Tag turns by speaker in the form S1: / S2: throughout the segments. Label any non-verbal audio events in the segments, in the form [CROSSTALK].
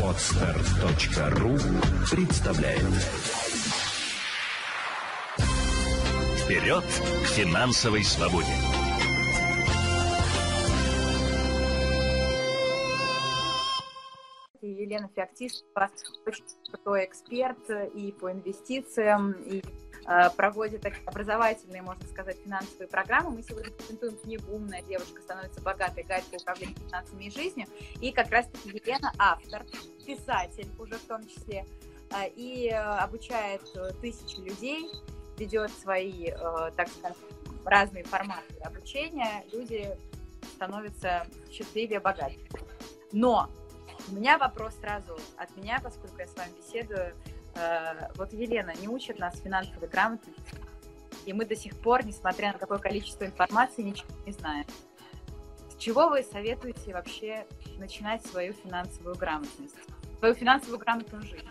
S1: Отстар.ру представляет Вперед к финансовой свободе!
S2: Елена Феоктистова очень крутой эксперт и по инвестициям, и проводит такие образовательные, можно сказать, финансовые программы. Мы сегодня презентуем книгу «Умная девушка становится богатой. Гайд по управлению финансами и жизнью». И как раз-таки Елена автор, писатель уже в том числе, э, и э, обучает тысячи людей, ведет свои, так скажем, разные форматы обучения. Люди становятся счастливее, богаче. Но у меня вопрос сразу от меня, поскольку я с вами беседую. Э, вот Елена не учит нас финансовой грамотности, и мы до сих пор, несмотря на такое количество информации, ничего не знаем. С чего вы советуете вообще начинать свою финансовую грамотность, свою финансовую грамотную жизнь?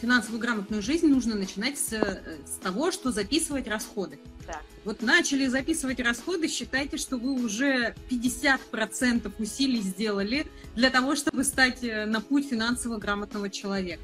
S3: Финансовую грамотную жизнь нужно начинать с, с того, что записывать расходы. Да. Вот начали записывать расходы, считайте, что вы уже 50% усилий сделали для того, чтобы стать э, на путь финансово грамотного человека.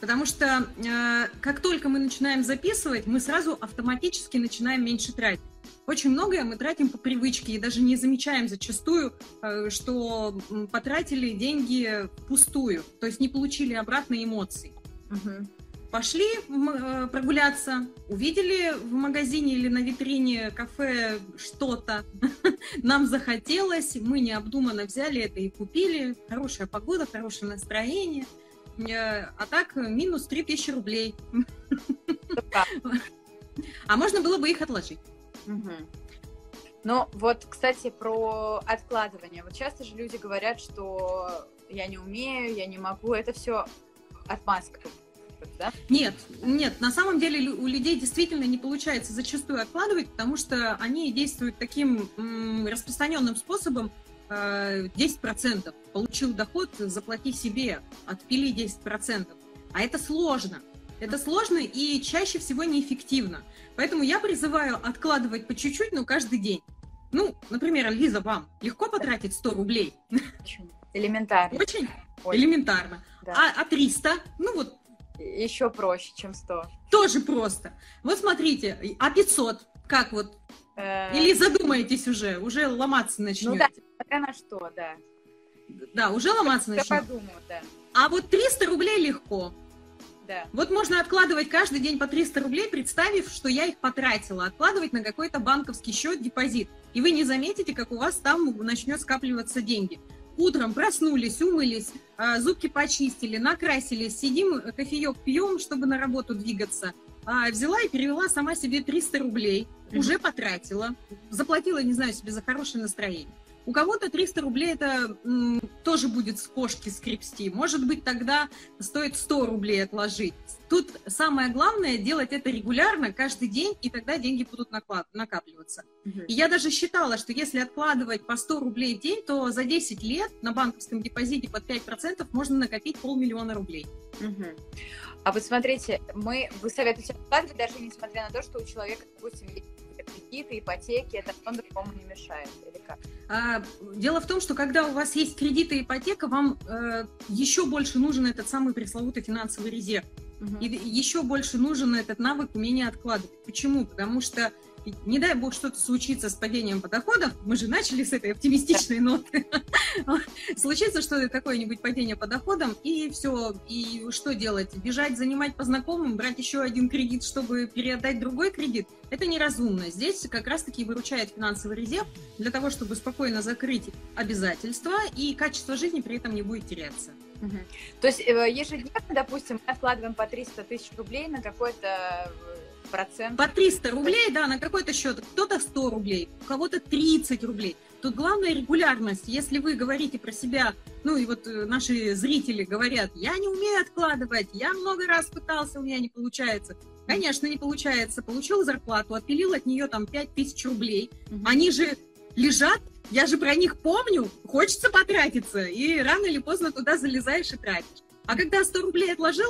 S3: Потому что э, как только мы начинаем записывать, мы сразу автоматически начинаем меньше тратить. Очень многое мы тратим по привычке и даже не замечаем зачастую, э, что потратили деньги пустую, то есть не получили обратно эмоций. Угу. Пошли э, прогуляться, увидели в магазине или на витрине кафе что-то, [LAUGHS] нам захотелось, мы необдуманно взяли это и купили, хорошая погода, хорошее настроение, а так минус 3000 рублей. А можно было бы их отложить.
S2: Ну, вот, кстати, про откладывание. Вот часто же люди говорят, что я не умею, я не могу. Это все отмазка
S3: да? Нет, нет, на самом деле у людей действительно не получается зачастую откладывать, потому что они действуют таким распространенным способом, 10%. Э, Получил доход, заплати себе, отпили 10%. А это сложно. Это сложно и чаще всего неэффективно. Поэтому я призываю откладывать по чуть-чуть, но каждый день. Ну, например, Лиза, вам легко потратить 100 рублей?
S2: Элементарно.
S3: Очень? Очень. Элементарно. Да. А, а 300? Ну вот
S2: еще проще, чем 100.
S3: Тоже просто. Вот смотрите, а 500 как вот? Э, Или задумаетесь уже, уже ломаться начнете? Ну
S2: да, смотря на что, да.
S3: Да, уже ломаться начнете. подумаю, да. А вот 300 рублей легко. Да. Вот можно откладывать каждый день по 300 рублей, представив, что я их потратила. Откладывать на какой-то банковский счет, депозит. И вы не заметите, как у вас там начнет скапливаться деньги утром проснулись, умылись, а, зубки почистили, накрасились, сидим, кофеек пьем, чтобы на работу двигаться. А, взяла и перевела сама себе 300 рублей, уже потратила, заплатила, не знаю, себе за хорошее настроение. У кого-то 300 рублей это м, тоже будет с кошки скрипсти. Может быть, тогда стоит 100 рублей отложить. Тут самое главное делать это регулярно, каждый день, и тогда деньги будут наклад, накапливаться. Угу. И я даже считала, что если откладывать по 100 рублей в день, то за 10 лет на банковском депозите под 5% можно накопить полмиллиона рублей.
S2: Угу. А вот смотрите, мы, вы советуете откладывать, даже несмотря на то, что у человека, допустим, есть кредиты, ипотеки, это он другому не мешает, или как?
S3: А, дело в том, что когда у вас есть кредиты и ипотека, вам э, еще больше нужен этот самый пресловутый финансовый резерв. Угу. И еще больше нужен этот навык умения откладывать. Почему? Потому что не дай бог что-то случится с падением по доходам, мы же начали с этой оптимистичной ноты, [LAUGHS] случится что-то такое-нибудь падение по доходам, и все, и что делать? Бежать, занимать по знакомым, брать еще один кредит, чтобы переотдать другой кредит? Это неразумно. Здесь как раз-таки выручает финансовый резерв для того, чтобы спокойно закрыть обязательства, и качество жизни при этом не будет теряться.
S2: Угу. То есть э, ежедневно, допустим, мы откладываем по 300 тысяч рублей на какой-то процент.
S3: По 300 рублей, да, на какой-то счет. Кто-то 100 рублей, у кого-то 30 рублей. Тут главная регулярность. Если вы говорите про себя, ну и вот э, наши зрители говорят, я не умею откладывать, я много раз пытался, у меня не получается. Конечно, не получается. Получил зарплату, отпилил от нее там 5000 рублей. Угу. Они же лежат, я же про них помню, хочется потратиться, и рано или поздно туда залезаешь и тратишь. А когда 100 рублей отложил,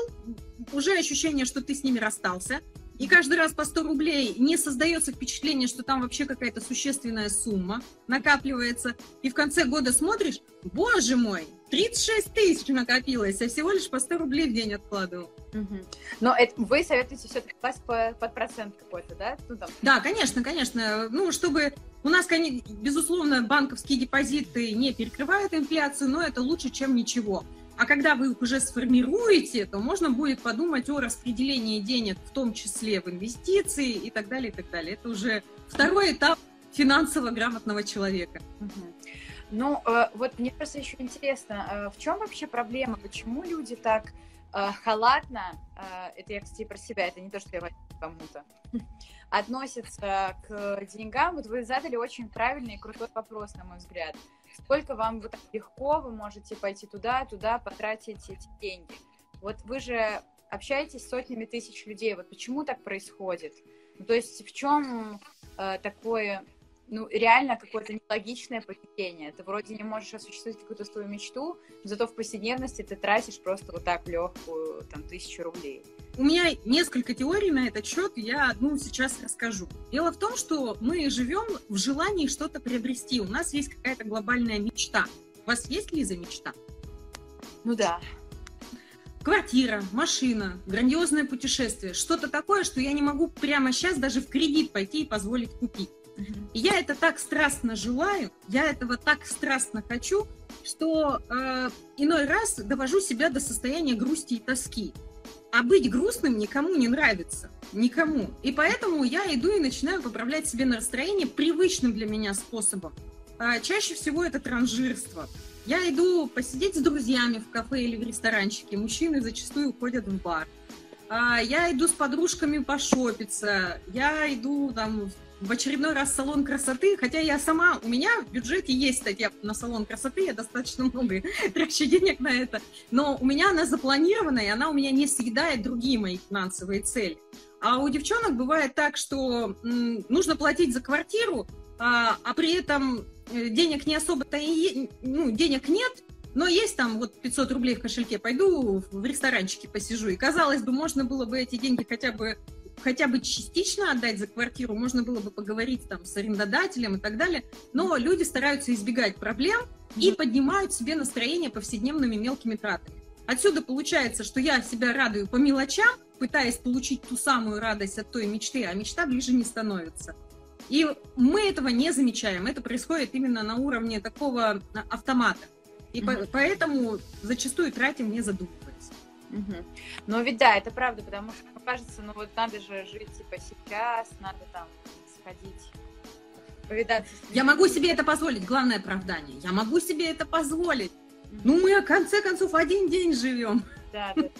S3: уже ощущение, что ты с ними расстался, и каждый раз по 100 рублей не создается впечатление, что там вообще какая-то существенная сумма накапливается, и в конце года смотришь, боже мой, 36 тысяч накопилось, а всего лишь по 100 рублей в день откладывал.
S2: Угу. Но это, вы советуете все-таки класть по, под процент какой-то, да?
S3: Ну, там. Да, конечно, конечно. Ну, чтобы у нас, конечно, безусловно, банковские депозиты не перекрывают инфляцию, но это лучше, чем ничего. А когда вы их уже сформируете, то можно будет подумать о распределении денег, в том числе в инвестиции и так далее, и так далее. Это уже второй этап финансово грамотного человека.
S2: Ну, э, вот мне просто еще интересно, э, в чем вообще проблема? Почему люди так э, халатно, это я, кстати, про себя, это не то, что я кому-то, относятся к деньгам? Вот вы задали очень правильный и крутой вопрос, на мой взгляд сколько вам вот легко вы можете пойти туда, туда, потратить эти деньги. Вот вы же общаетесь с сотнями тысяч людей, вот почему так происходит? Ну, то есть в чем э, такое, ну, реально какое-то нелогичное поведение? Ты вроде не можешь осуществить какую-то свою мечту, зато в повседневности ты тратишь просто вот так легкую, там, тысячу рублей.
S3: У меня несколько теорий на этот счет, я одну сейчас расскажу. Дело в том, что мы живем в желании что-то приобрести. У нас есть какая-то глобальная мечта. У вас есть, Лиза, мечта?
S2: Ну да.
S3: Квартира, машина, грандиозное путешествие. Что-то такое, что я не могу прямо сейчас даже в кредит пойти и позволить купить. И я это так страстно желаю, я этого так страстно хочу, что э, иной раз довожу себя до состояния грусти и тоски. А быть грустным никому не нравится. Никому. И поэтому я иду и начинаю поправлять себе настроение привычным для меня способом. А, чаще всего это транжирство. Я иду посидеть с друзьями в кафе или в ресторанчике. Мужчины зачастую уходят в бар. А, я иду с подружками пошопиться. Я иду там в очередной раз салон красоты, хотя я сама, у меня в бюджете есть статья на салон красоты, я достаточно много [LAUGHS] трачу денег на это, но у меня она запланирована, и она у меня не съедает другие мои финансовые цели. А у девчонок бывает так, что нужно платить за квартиру, а, а при этом э, денег не особо-то и ну, денег нет, но есть там вот 500 рублей в кошельке, пойду в ресторанчике посижу. И казалось бы, можно было бы эти деньги хотя бы хотя бы частично отдать за квартиру, можно было бы поговорить там с арендодателем и так далее, но люди стараются избегать проблем и поднимают себе настроение повседневными мелкими тратами. Отсюда получается, что я себя радую по мелочам, пытаясь получить ту самую радость от той мечты, а мечта ближе не становится. И мы этого не замечаем. Это происходит именно на уровне такого а, автомата. И mm-hmm. по- поэтому зачастую тратим не задумываясь.
S2: Угу. Ну ведь да, это правда, потому что кажется, ну вот надо же жить типа сейчас, надо там сходить повидаться.
S3: Я могу себе это позволить, главное оправдание. Я могу себе это позволить. Угу. Ну мы, в конце концов, один день живем. Да, да. [LAUGHS]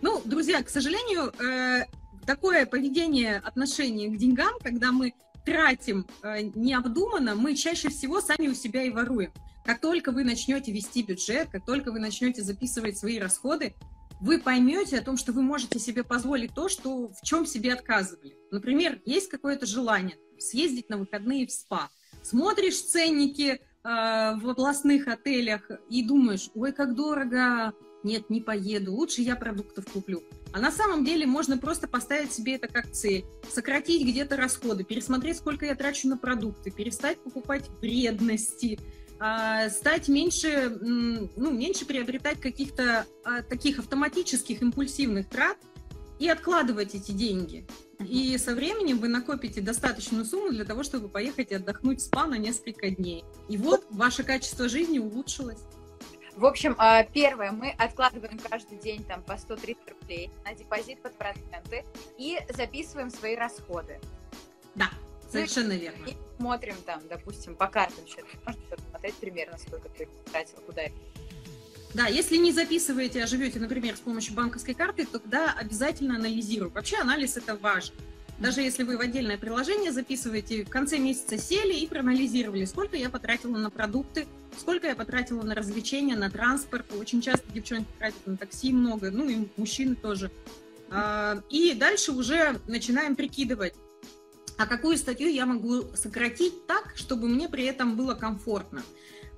S3: Ну, друзья, к сожалению, э, такое поведение, отношение к деньгам, когда мы тратим э, необдуманно, мы чаще всего сами у себя и воруем. Как только вы начнете вести бюджет, как только вы начнете записывать свои расходы, вы поймете о том, что вы можете себе позволить то, что в чем себе отказывали. Например, есть какое-то желание съездить на выходные в спа. Смотришь ценники э, в областных отелях и думаешь, ой, как дорого, нет, не поеду, лучше я продуктов куплю. А на самом деле можно просто поставить себе это как цель, сократить где-то расходы, пересмотреть, сколько я трачу на продукты, перестать покупать вредности, стать меньше, ну, меньше приобретать каких-то а, таких автоматических импульсивных трат и откладывать эти деньги. И со временем вы накопите достаточную сумму для того, чтобы поехать и отдохнуть в спа на несколько дней. И вот ваше качество жизни улучшилось.
S2: В общем, а, первое, мы откладываем каждый день там по 130 рублей на депозит под проценты и записываем свои расходы.
S3: Да. Совершенно верно.
S2: И смотрим там, допустим, по картам счета. Можно посмотреть примерно, сколько ты тратил, куда
S3: да, если не записываете, а живете, например, с помощью банковской карты, то тогда обязательно анализируем. Вообще анализ это важно. Даже если вы в отдельное приложение записываете, в конце месяца сели и проанализировали, сколько я потратила на продукты, сколько я потратила на развлечения, на транспорт. Очень часто девчонки тратят на такси много, ну и мужчины тоже. А, и дальше уже начинаем прикидывать, а какую статью я могу сократить так, чтобы мне при этом было комфортно.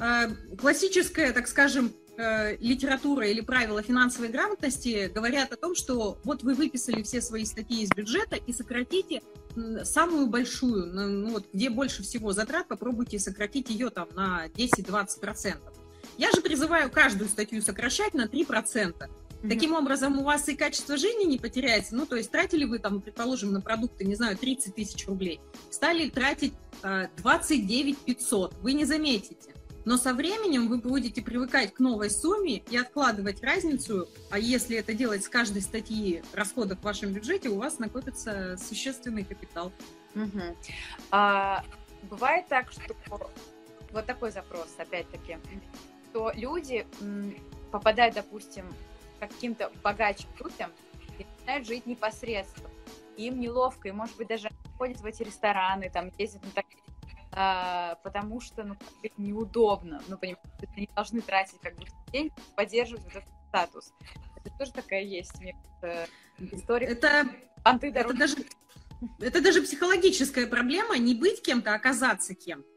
S3: Э, классическое, так скажем, э, литература или правила финансовой грамотности говорят о том, что вот вы выписали все свои статьи из бюджета и сократите самую большую, ну, вот, где больше всего затрат, попробуйте сократить ее там на 10-20%. Я же призываю каждую статью сокращать на 3%. Mm-hmm. Таким образом, у вас и качество жизни не потеряется. Ну, то есть тратили вы там, предположим, на продукты, не знаю, 30 тысяч рублей. Стали тратить э, 29 500. Вы не заметите. Но со временем вы будете привыкать к новой сумме и откладывать разницу, а если это делать с каждой статьи расходов в вашем бюджете, у вас накопится существенный капитал.
S2: Угу. А, бывает так, что вот такой запрос, опять-таки, что люди попадают, допустим, каким-то богаче людям и начинают жить непосредственно. Им неловко, и, может быть, даже ходят в эти рестораны, там, ездят на такие а, потому что, ну, это неудобно, ну, понимаете, они должны тратить как бы день, поддерживать вот этот статус. Это тоже такая есть, мне кажется, история.
S3: Это, это даже, это даже психологическая проблема, не быть кем-то, а оказаться кем-то.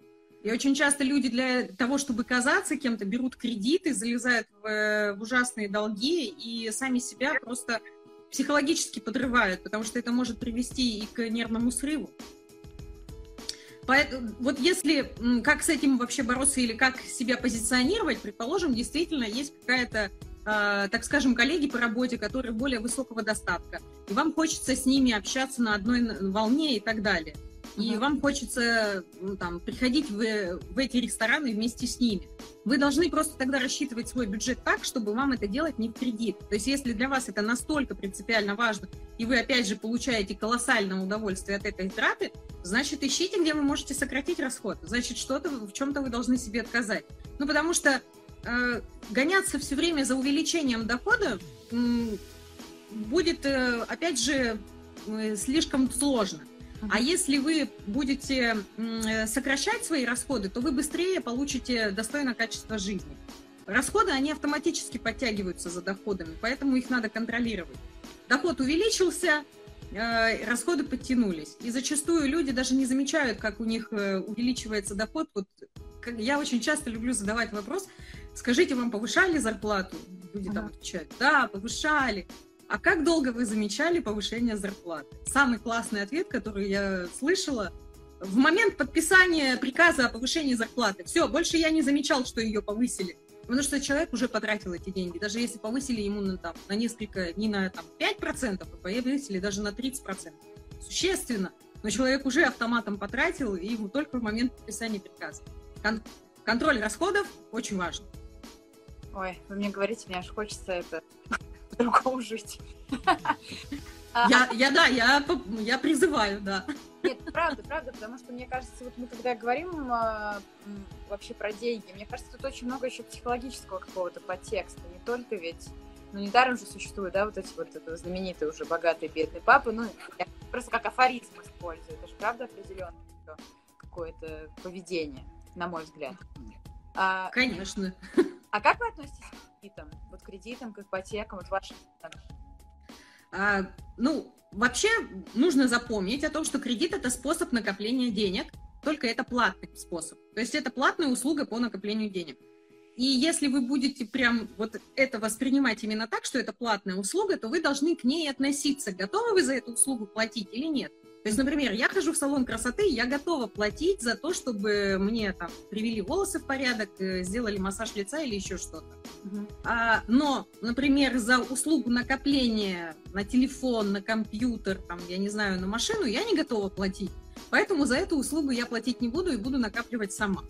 S3: И очень часто люди для того, чтобы казаться кем-то, берут кредиты, залезают в, в ужасные долги и сами себя просто психологически подрывают, потому что это может привести и к нервному срыву. Поэтому, вот если, как с этим вообще бороться или как себя позиционировать, предположим, действительно есть какая-то, э, так скажем, коллеги по работе, которые более высокого достатка, и вам хочется с ними общаться на одной волне и так далее. И uh-huh. вам хочется ну, там, приходить в, в эти рестораны вместе с ними вы должны просто тогда рассчитывать свой бюджет так, чтобы вам это делать не в кредит. То есть если для вас это настолько принципиально важно, и вы опять же получаете колоссальное удовольствие от этой траты, значит ищите, где вы можете сократить расход. Значит, что-то в чем-то вы должны себе отказать. Ну, потому что э, гоняться все время за увеличением дохода э, будет, э, опять же, э, слишком сложно. А если вы будете сокращать свои расходы, то вы быстрее получите достойное качество жизни. Расходы, они автоматически подтягиваются за доходами, поэтому их надо контролировать. Доход увеличился, э, расходы подтянулись. И зачастую люди даже не замечают, как у них э, увеличивается доход. Вот я очень часто люблю задавать вопрос, скажите, вам повышали зарплату? Люди ага. там отвечают, да, повышали. А как долго вы замечали повышение зарплаты? Самый классный ответ, который я слышала, в момент подписания приказа о повышении зарплаты. Все, больше я не замечал, что ее повысили. Потому что человек уже потратил эти деньги. Даже если повысили ему на, там, на несколько, не на там, 5%, а повысили даже на 30%. Существенно. Но человек уже автоматом потратил, и ему только в момент подписания приказа. Кон- контроль расходов очень важен.
S2: Ой, вы мне говорите, мне аж хочется это по-другому жить. [LAUGHS]
S3: Я, я, да, я, я призываю, да.
S2: Нет, правда, правда, потому что мне кажется, вот мы когда говорим э, вообще про деньги, мне кажется, тут очень много еще психологического какого-то подтекста, не только ведь, ну, недаром же существуют, да, вот эти вот это знаменитые уже богатые бедные папы, ну, я просто как афоризм использую, это же правда определенное какое-то поведение, на мой взгляд.
S3: А, Конечно.
S2: А как вы относитесь к кредитам? Вот кредитам, к ипотекам, вот вашим...
S3: А, ну, вообще нужно запомнить о том, что кредит – это способ накопления денег, только это платный способ. То есть это платная услуга по накоплению денег. И если вы будете прям вот это воспринимать именно так, что это платная услуга, то вы должны к ней относиться. Готовы вы за эту услугу платить или нет? То есть, например, я хожу в салон красоты, я готова платить за то, чтобы мне там привели волосы в порядок, э, сделали массаж лица или еще что-то. Uh-huh. А, но, например, за услугу накопления на телефон, на компьютер, там, я не знаю, на машину, я не готова платить. Поэтому за эту услугу я платить не буду и буду накапливать сама.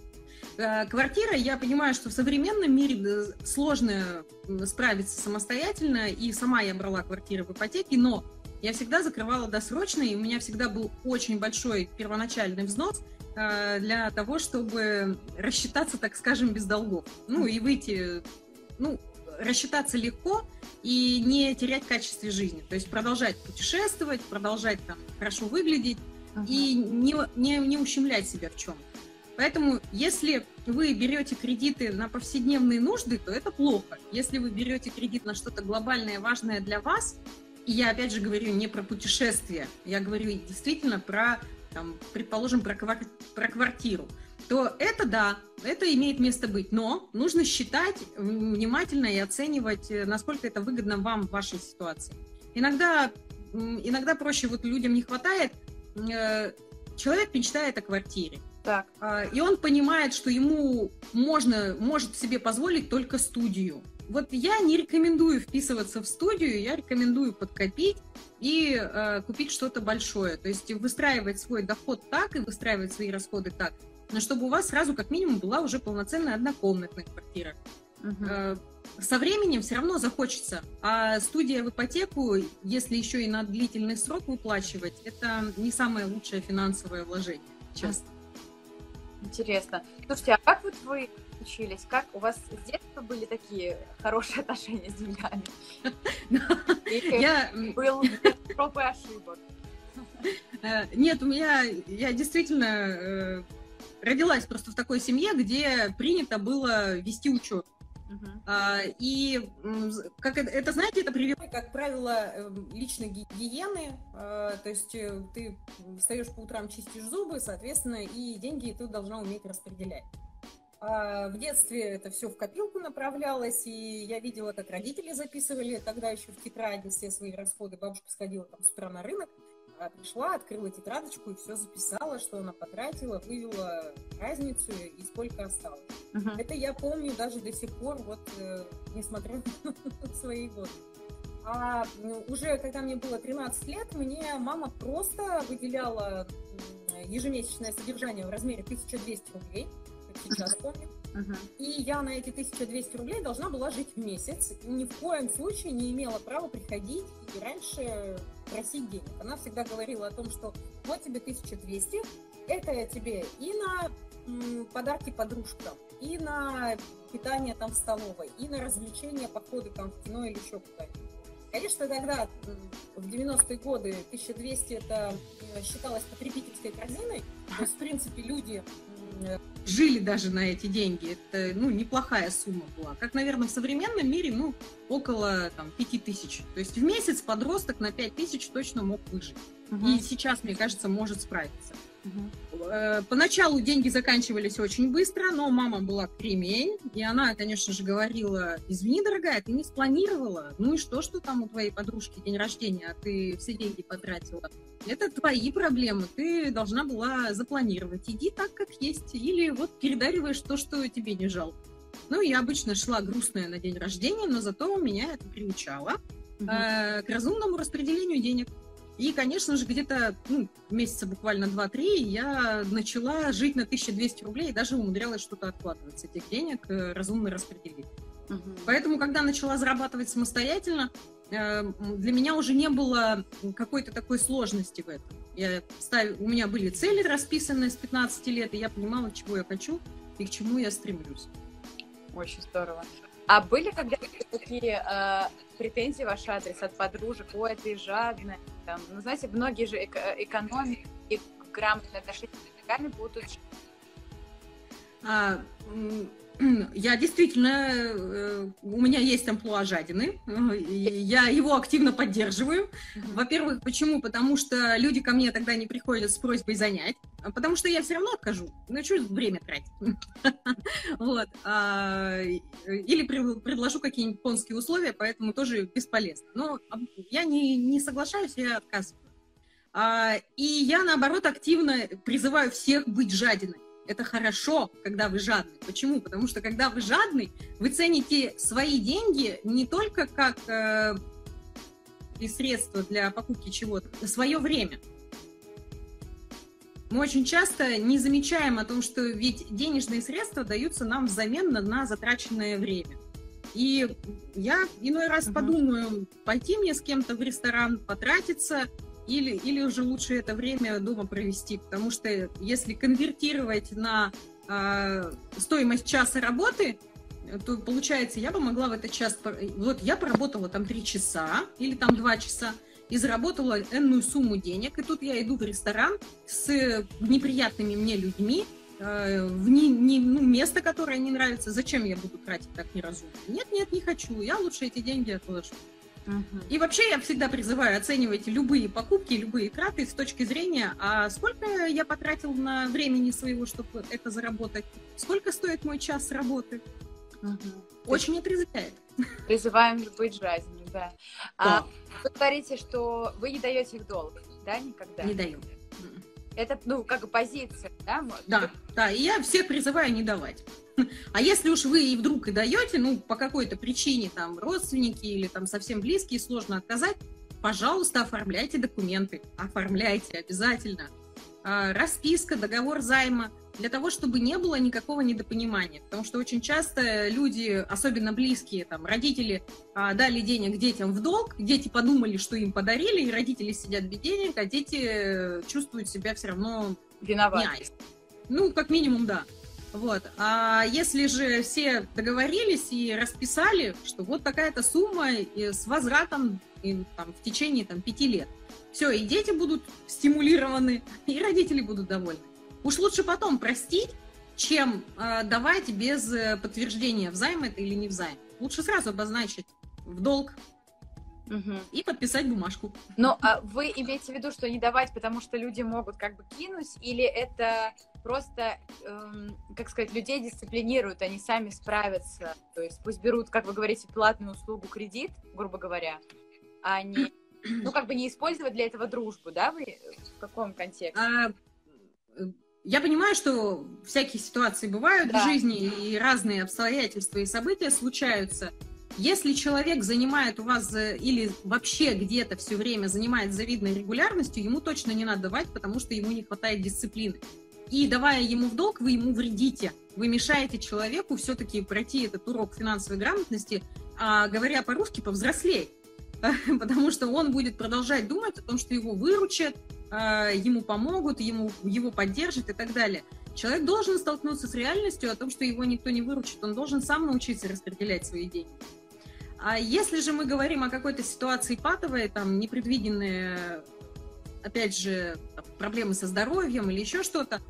S3: Э, квартира, я понимаю, что в современном мире э, сложно справиться самостоятельно, и сама я брала квартиры в ипотеке, но я всегда закрывала досрочно, и у меня всегда был очень большой первоначальный взнос э, для того, чтобы рассчитаться, так скажем, без долгов. Ну, и выйти, ну, рассчитаться легко и не терять в качестве жизни. То есть продолжать путешествовать, продолжать там хорошо выглядеть uh-huh. и не, не, не ущемлять себя в чем. Поэтому, если вы берете кредиты на повседневные нужды, то это плохо. Если вы берете кредит на что-то глобальное, важное для вас, и я опять же говорю не про путешествия, я говорю действительно про, там, предположим, про, квар- про квартиру. то это да, это имеет место быть. Но нужно считать внимательно и оценивать, э, насколько это выгодно вам в вашей ситуации. Иногда, иногда проще, вот людям не хватает, э, человек мечтает о квартире. Так. А, и он понимает, что ему можно, может себе позволить только студию. Вот я не рекомендую вписываться в студию, я рекомендую подкопить и э, купить что-то большое. То есть выстраивать свой доход так и выстраивать свои расходы так, но чтобы у вас сразу как минимум была уже полноценная однокомнатная квартира. Угу. Э, со временем все равно захочется. А студия в ипотеку, если еще и на длительный срок выплачивать, это не самое лучшее финансовое вложение, честно.
S2: Интересно. Слушайте, а как вот вы учились? Как у вас с детства были такие хорошие [LAUGHS] отношения с деньгами? Я был и ошибок. [LAUGHS]
S3: Э, нет, у меня, я действительно э, родилась просто в такой семье, где принято было вести учет. Uh-huh. И как это, это, знаете, это прививает, как правило, эм, личной гигиены. А, то есть э, ты встаешь по утрам, чистишь зубы, соответственно, и деньги ты должна уметь распределять. А в детстве это все в копилку направлялось, и я видела, как родители записывали тогда еще в тетради все свои расходы. Бабушка сходила там с утра на рынок, а пришла, открыла тетрадочку и все записала, что она потратила, вывела разницу и сколько осталось. Uh-huh. Это я помню даже до сих пор, вот э, несмотря [LAUGHS] на свои годы. А уже когда мне было 13 лет, мне мама просто выделяла ежемесячное содержание в размере 1200 рублей, как сейчас помню. Uh-huh. И я на эти 1200 рублей должна была жить в месяц. Ни в коем случае не имела права приходить и раньше просить денег. Она всегда говорила о том, что вот тебе 1200, это тебе и на м, подарки подружкам, и на питание там в столовой, и на развлечения, походы там в кино или еще куда-нибудь. Конечно, тогда, в 90-е годы, 1200 это э, считалось потребительской корзиной. То есть, в принципе, люди жили даже на эти деньги. Это, ну, неплохая сумма была. Как, наверное, в современном мире, ну, около, там, 5 тысяч. То есть в месяц подросток на 5 тысяч точно мог выжить. Угу. И сейчас, мне кажется, может справиться. Угу. Поначалу деньги заканчивались очень быстро, но мама была кремень, и она, конечно же, говорила, извини, дорогая, ты не спланировала, ну и что, что там у твоей подружки день рождения, а ты все деньги потратила? Это твои проблемы, ты должна была запланировать, иди так, как есть, или вот передариваешь то, что тебе не жалко. Ну, я обычно шла грустная на день рождения, но зато меня это приучало угу. э, к разумному распределению денег. И, конечно же, где-то ну, месяца буквально 2-3 я начала жить на 1200 рублей и даже умудрялась что-то откладывать с этих денег, э, разумно распределить. Угу. Поэтому, когда начала зарабатывать самостоятельно, э, для меня уже не было какой-то такой сложности в этом. Я ставил, у меня были цели расписанные с 15 лет, и я понимала, чего я хочу и к чему я стремлюсь.
S2: Очень здорово. А были когда-то такие э, претензии ваш адрес от подружек? Ой, ты жадная. Там, ну, знаете, многие же эко- экономят и грамотные отношения с деньгами будут
S3: а, я действительно, э, у меня есть амплуа жадины, я его активно поддерживаю. Во-первых, почему? Потому что люди ко мне тогда не приходят с просьбой занять, а потому что я все равно откажу. Ну, что время тратить? [LAUGHS] Вот. А, или предложу какие-нибудь конские условия, поэтому тоже бесполезно. Но я не, не соглашаюсь, я отказываю. А, и я, наоборот, активно призываю всех быть жадиной. Это хорошо, когда вы жадный. Почему? Потому что когда вы жадный, вы цените свои деньги не только как э, средство для покупки чего-то, а свое время. Мы очень часто не замечаем о том, что ведь денежные средства даются нам взамен на, на затраченное время. И я иной раз uh-huh. подумаю, пойти мне с кем-то в ресторан, потратиться, или, или уже лучше это время дома провести, потому что если конвертировать на э, стоимость часа работы, то получается, я бы могла в этот час, вот я поработала там три часа или там два часа, и заработала энную сумму денег, и тут я иду в ресторан с неприятными мне людьми, э, в не, не, ну, место, которое не нравится, зачем я буду тратить так неразумно? Нет, нет, не хочу, я лучше эти деньги отложу. И вообще я всегда призываю оценивать любые покупки, любые траты с точки зрения, а сколько я потратил на времени своего, чтобы это заработать, сколько стоит мой час работы. Угу. Очень отрезвляет.
S2: Призываем быть жизнью, да. да. А вы говорите, что вы не даете их долг, да, никогда?
S3: Не даю.
S2: Это, ну, как позиция, да?
S3: Да, да, и я всех призываю не давать. [LAUGHS] А если уж вы и вдруг и даете, ну, по какой-то причине, там, родственники или там совсем близкие, сложно отказать, пожалуйста, оформляйте документы, оформляйте обязательно. А, расписка, договор займа, для того, чтобы не было никакого недопонимания. Потому что очень часто люди, особенно близкие, там, родители а, дали денег детям в долг, дети подумали, что им подарили, и родители сидят без денег, а дети чувствуют себя все равно
S2: виноваты.
S3: Ну, как минимум, да. Вот. А если же все договорились и расписали, что вот такая-то сумма с возвратом и, там, в течение там, пяти лет, все, и дети будут стимулированы, [LAUGHS] и родители будут довольны. Уж лучше потом простить, чем э, давать без э, подтверждения, взаим это или не взаим. Лучше сразу обозначить в долг угу. и подписать бумажку.
S2: Но а вы имеете в виду, что не давать, потому что люди могут как бы кинуть, или это просто, эм, как сказать, людей дисциплинируют, они сами справятся, то есть пусть берут, как вы говорите, платную услугу кредит, грубо говоря, а не, ну как бы не использовать для этого дружбу, да, вы в каком контексте? А,
S3: я понимаю, что всякие ситуации бывают да. в жизни, и разные обстоятельства и события случаются. Если человек занимает у вас или вообще где-то все время занимает завидной регулярностью, ему точно не надо давать, потому что ему не хватает дисциплины. И давая ему в долг, вы ему вредите. Вы мешаете человеку все-таки пройти этот урок финансовой грамотности, а говоря по-русски, повзрослей. [LAUGHS] Потому что он будет продолжать думать о том, что его выручат, ему помогут, ему, его поддержат и так далее. Человек должен столкнуться с реальностью о том, что его никто не выручит. Он должен сам научиться распределять свои деньги. А если же мы говорим о какой-то ситуации патовой, там, непредвиденные, опять же, проблемы со здоровьем или еще что-то,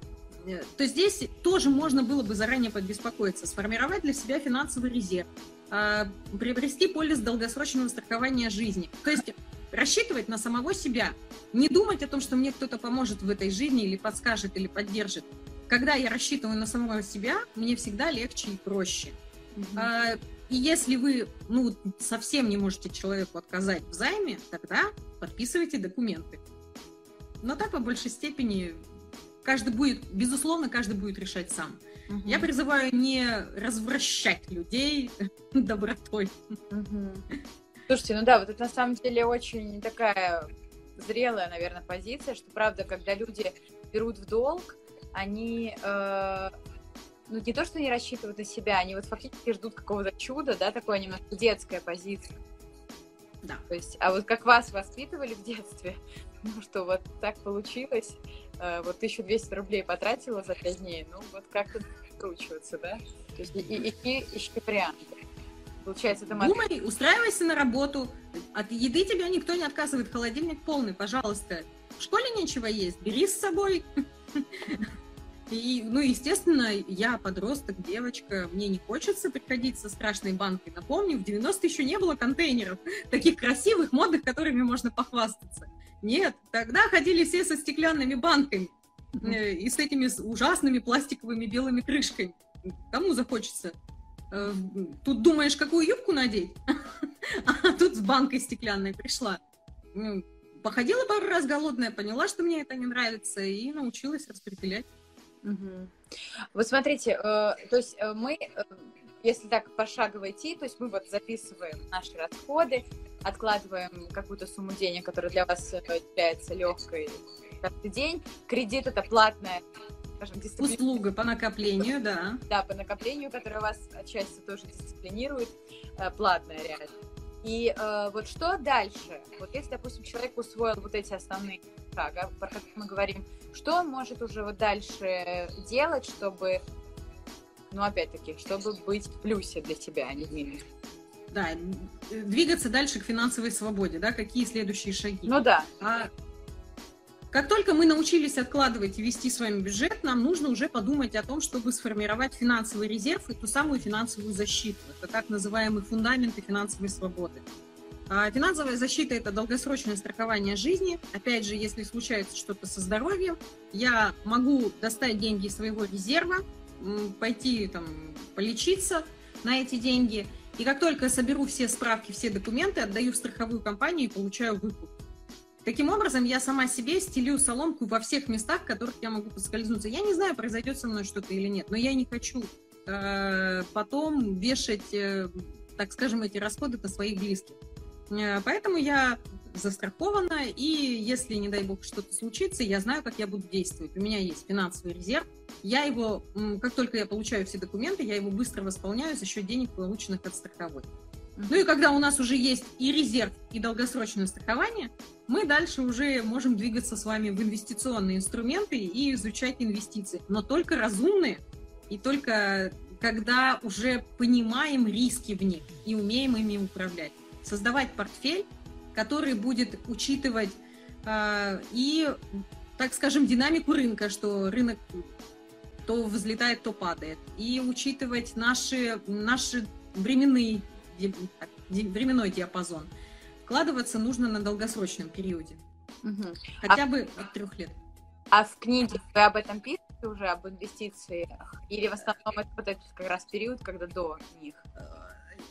S3: э, то здесь тоже можно было бы заранее подбеспокоиться, сформировать для себя финансовый резерв, а, приобрести полис долгосрочного страхования жизни. То есть рассчитывать на самого себя, не думать о том, что мне кто-то поможет в этой жизни или подскажет, или поддержит. Когда я рассчитываю на самого себя, мне всегда легче и проще. Mm-hmm. И если вы ну, совсем не можете человеку отказать в займе, тогда подписывайте документы. Но так по большей степени каждый будет, безусловно, каждый будет решать сам. Угу. Я призываю не развращать людей [LAUGHS] добротой.
S2: Угу. Слушайте, ну да, вот это на самом деле очень такая зрелая, наверное, позиция, что правда, когда люди берут в долг, они э, ну, не то, что не рассчитывают на себя, они вот фактически ждут какого-то чуда, да, такое немножко детская позиция. Да. То есть, а вот как вас воспитывали в детстве, [LAUGHS] ну, что вот так получилось, э, вот 1200 рублей потратила за 5 дней, ну, вот как-то вкручиваться, да? То есть, и, и, и ищи варианты.
S3: Получается, это Думай, устраивайся на работу. От еды тебя никто не отказывает. Холодильник полный, пожалуйста. В школе нечего есть, бери с собой. И, ну, естественно, я подросток, девочка, мне не хочется приходить со страшной банкой. Напомню, в 90 еще не было контейнеров, таких красивых, модных, которыми можно похвастаться. Нет, тогда ходили все со стеклянными банками э, и с этими ужасными пластиковыми белыми крышками. Кому захочется? Э, тут думаешь, какую юбку надеть, [LAUGHS] а тут с банкой стеклянной пришла. Ну, походила пару раз голодная, поняла, что мне это не нравится, и научилась распределять.
S2: Угу. Вот смотрите, э, то есть э, мы, если так пошагово идти, то есть мы вот записываем наши расходы, откладываем какую-то сумму денег, которая для вас является легкой каждый день. Кредит это платная,
S3: скажем, дисциплина. Услуга по накоплению, да.
S2: Да, по накоплению, которая вас отчасти тоже дисциплинирует, платная реально. И э, вот что дальше? Вот если, допустим, человек усвоил вот эти основные шага, про которые мы говорим, что он может уже вот дальше делать, чтобы, ну, опять-таки, чтобы быть в плюсе для себя, а не в минусе?
S3: Да, двигаться дальше к финансовой свободе, да, какие следующие шаги?
S2: Ну да.
S3: А как только мы научились откладывать и вести с вами бюджет, нам нужно уже подумать о том, чтобы сформировать финансовый резерв и ту самую финансовую защиту. Это так называемые фундаменты финансовой свободы. А финансовая защита – это долгосрочное страхование жизни. Опять же, если случается что-то со здоровьем, я могу достать деньги из своего резерва, пойти там полечиться на эти деньги. И как только соберу все справки, все документы, отдаю в страховую компанию и получаю выкуп. Таким образом, я сама себе стелю соломку во всех местах, в которых я могу поскользнуться. Я не знаю, произойдет со мной что-то или нет, но я не хочу э, потом вешать, э, так скажем, эти расходы на своих близких. Э, поэтому я застрахована, и если, не дай бог, что-то случится, я знаю, как я буду действовать. У меня есть финансовый резерв, я его, как только я получаю все документы, я его быстро восполняю за счет денег, полученных от страховой. Ну и когда у нас уже есть и резерв, и долгосрочное страхование, мы дальше уже можем двигаться с вами в инвестиционные инструменты и изучать инвестиции. Но только разумные, и только когда уже понимаем риски в них и умеем ими управлять. Создавать портфель, который будет учитывать э, и, так скажем, динамику рынка, что рынок то взлетает, то падает, и учитывать наши, наши временные временной диапазон. Вкладываться нужно на долгосрочном периоде. Угу. Хотя а, бы от трех лет.
S2: А в книге вы об этом пишете уже, об инвестициях? Или в основном это вот этот как раз период, когда до них?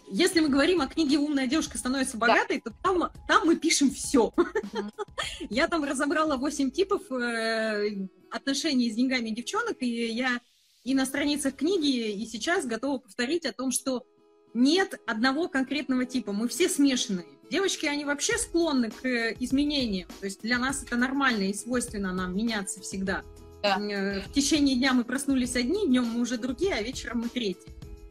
S3: Если мы говорим о книге «Умная девушка становится богатой», да. то там, там мы пишем все. [LAUGHS] Я там разобрала 8 типов э, отношений с деньгами девчонок, и я и на страницах книги, и сейчас готова повторить о том, что нет одного конкретного типа, мы все смешанные. Девочки, они вообще склонны к э, изменениям, то есть для нас это нормально и свойственно нам меняться всегда. Да. Э, в течение дня мы проснулись одни, днем мы уже другие, а вечером мы третьи.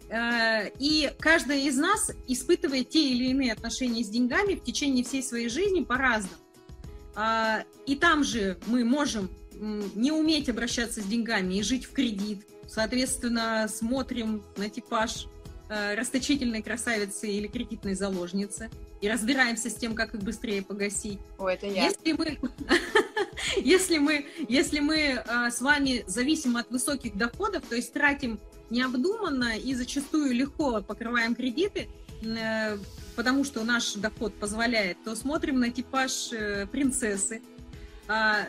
S3: Э, и каждая из нас испытывает те или иные отношения с деньгами в течение всей своей жизни по-разному. А, и там же мы можем не уметь обращаться с деньгами и жить в кредит. Соответственно, смотрим на типаж э, расточительной красавицы или кредитной заложницы и разбираемся с тем, как их быстрее погасить.
S2: О, это я.
S3: Если мы, [LAUGHS] если мы, если мы э, с вами зависим от высоких доходов, то есть тратим необдуманно и зачастую легко покрываем кредиты, э, потому что наш доход позволяет, то смотрим на типаж э, принцессы,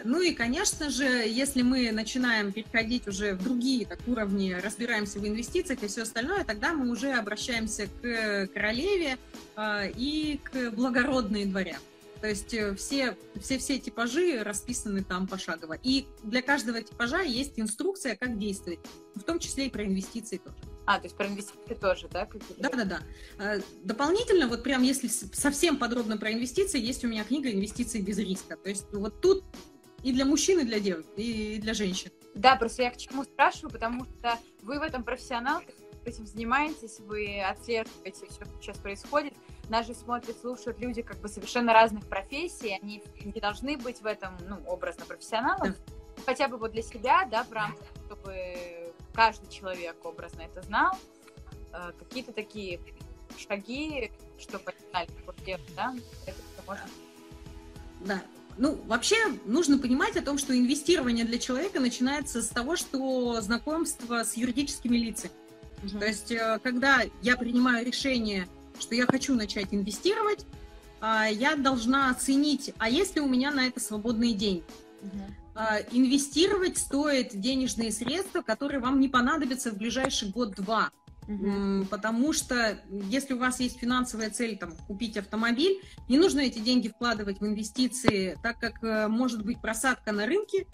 S3: ну и, конечно же, если мы начинаем переходить уже в другие так, уровни, разбираемся в инвестициях и все остальное, тогда мы уже обращаемся к королеве а, и к благородной дворе. То есть э, все, все, все типажи расписаны там пошагово. И для каждого типажа есть инструкция, как действовать, в том числе и про инвестиции тоже.
S2: А, то есть про инвестиции тоже, да?
S3: Да, да, да. Дополнительно, вот прям если совсем подробно про инвестиции, есть у меня книга «Инвестиции без риска». То есть вот тут и для мужчин, и для девушек, и для женщин.
S2: Да, просто я к чему спрашиваю, потому что вы в этом профессионал, этим занимаетесь, вы отслеживаете все, что сейчас происходит. Нас же смотрят, слушают люди как бы совершенно разных профессий, они не должны быть в этом, ну, образно профессионалом. Да. Хотя бы вот для себя, да, в рамках, чтобы каждый человек образно это знал, э, какие-то такие шаги, чтобы понимали, да, это можно.
S3: Да, ну, вообще нужно понимать о том, что инвестирование для человека начинается с того, что знакомство с юридическими лицами. Угу. То есть, э, когда я принимаю решение, что я хочу начать инвестировать, а, я должна оценить, а есть ли у меня на это свободные деньги. Угу. А, инвестировать стоит денежные средства, которые вам не понадобятся в ближайший год-два. Угу. Потому что если у вас есть финансовая цель там, купить автомобиль, не нужно эти деньги вкладывать в инвестиции, так как э, может быть просадка на рынке.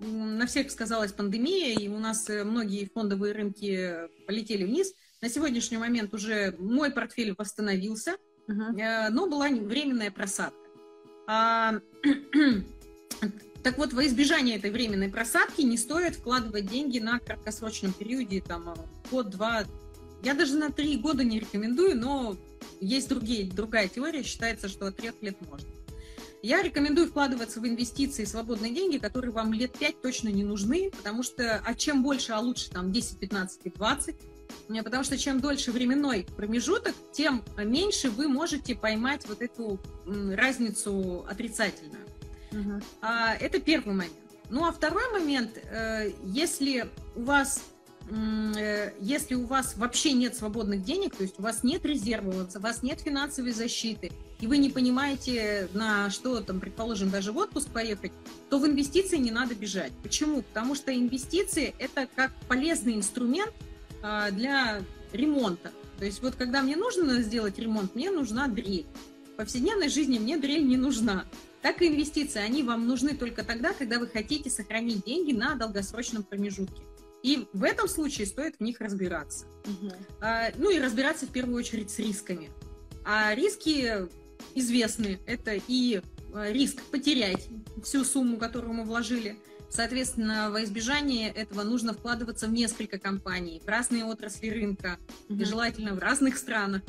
S3: На всех сказалась пандемия, и у нас э, многие фондовые рынки полетели вниз. На сегодняшний момент уже мой портфель восстановился, угу. но была временная просадка. [CLEARS THROAT] Так вот, во избежание этой временной просадки не стоит вкладывать деньги на краткосрочном периоде, там, год-два. Я даже на три года не рекомендую, но есть другие, другая теория, считается, что от трех лет можно. Я рекомендую вкладываться в инвестиции свободные деньги, которые вам лет 5 точно не нужны, потому что, а чем больше, а лучше там 10, 15 и 20, потому что чем дольше временной промежуток, тем меньше вы можете поймать вот эту разницу отрицательную. Угу. А, это первый момент. Ну а второй момент, э, если у вас э, если у вас вообще нет свободных денег, то есть у вас нет резерва, у вас нет финансовой защиты, и вы не понимаете, на что там, предположим, даже в отпуск поехать, то в инвестиции не надо бежать. Почему? Потому что инвестиции – это как полезный инструмент а, для ремонта. То есть вот когда мне нужно сделать ремонт, мне нужна дрель. В повседневной жизни мне дрель не нужна. Так и инвестиции, они вам нужны только тогда, когда вы хотите сохранить деньги на долгосрочном промежутке. И в этом случае стоит в них разбираться. Угу. А, ну и разбираться в первую очередь с рисками. А риски известны. Это и а, риск потерять всю сумму, которую мы вложили. Соответственно, во избежание этого нужно вкладываться в несколько компаний, в разные отрасли рынка, угу. и желательно в разных странах.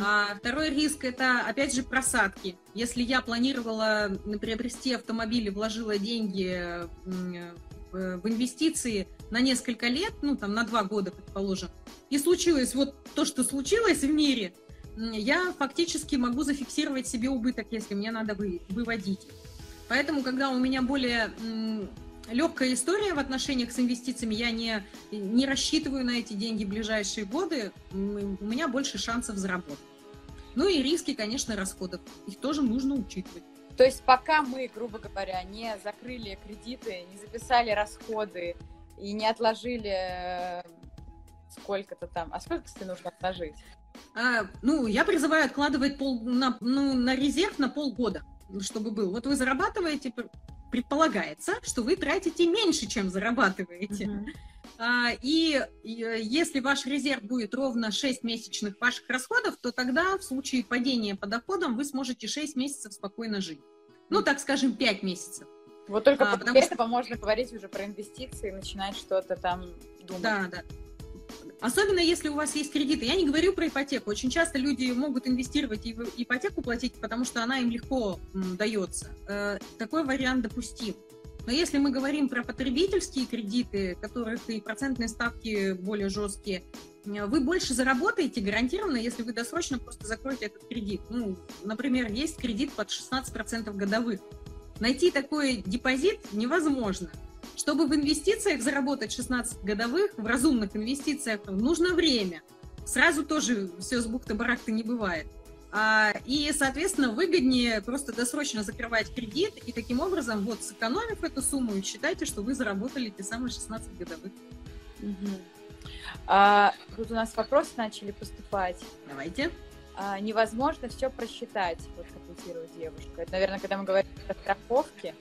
S3: А второй риск это, опять же, просадки. Если я планировала приобрести автомобиль и вложила деньги в инвестиции на несколько лет, ну, там, на два года, предположим, и случилось вот то, что случилось в мире, я фактически могу зафиксировать себе убыток, если мне надо вы, выводить. Поэтому, когда у меня более легкая история в отношениях с инвестициями, я не, не рассчитываю на эти деньги в ближайшие годы, у меня больше шансов заработать. Ну и риски, конечно, расходов. Их тоже нужно учитывать.
S2: То есть пока мы, грубо говоря, не закрыли кредиты, не записали расходы и не отложили э, сколько-то там. А сколько, кстати, нужно отложить?
S3: А, ну, я призываю откладывать пол, на, ну, на резерв на полгода, чтобы был. Вот вы зарабатываете, предполагается, что вы тратите меньше, чем зарабатываете. А, и, если ваш резерв будет ровно 6 месячных ваших расходов, то тогда в случае падения по доходам вы сможете 6 месяцев спокойно жить. Ну, так скажем, 5 месяцев.
S2: Вот только а, после этого что... можно говорить уже про инвестиции, начинать что-то там думать.
S3: Да, да. Особенно если у вас есть кредиты. Я не говорю про ипотеку. Очень часто люди могут инвестировать и в ипотеку платить, потому что она им легко дается. Э, такой вариант допустим. Но если мы говорим про потребительские кредиты, которых и процентные ставки более жесткие, вы больше заработаете гарантированно, если вы досрочно просто закроете этот кредит. Ну, например, есть кредит под 16% годовых. Найти такой депозит невозможно. Чтобы в инвестициях заработать 16 годовых, в разумных инвестициях, нужно время. Сразу тоже все с бухты-барахты не бывает. А, и, соответственно, выгоднее просто досрочно закрывать кредит, и таким образом, вот сэкономив эту сумму, считайте, что вы заработали те самые 16 годовых.
S2: Угу. А, тут у нас вопросы начали поступать.
S3: Давайте.
S2: А, невозможно все просчитать, вот комментирует девушка. Это, наверное, когда мы говорим о страховке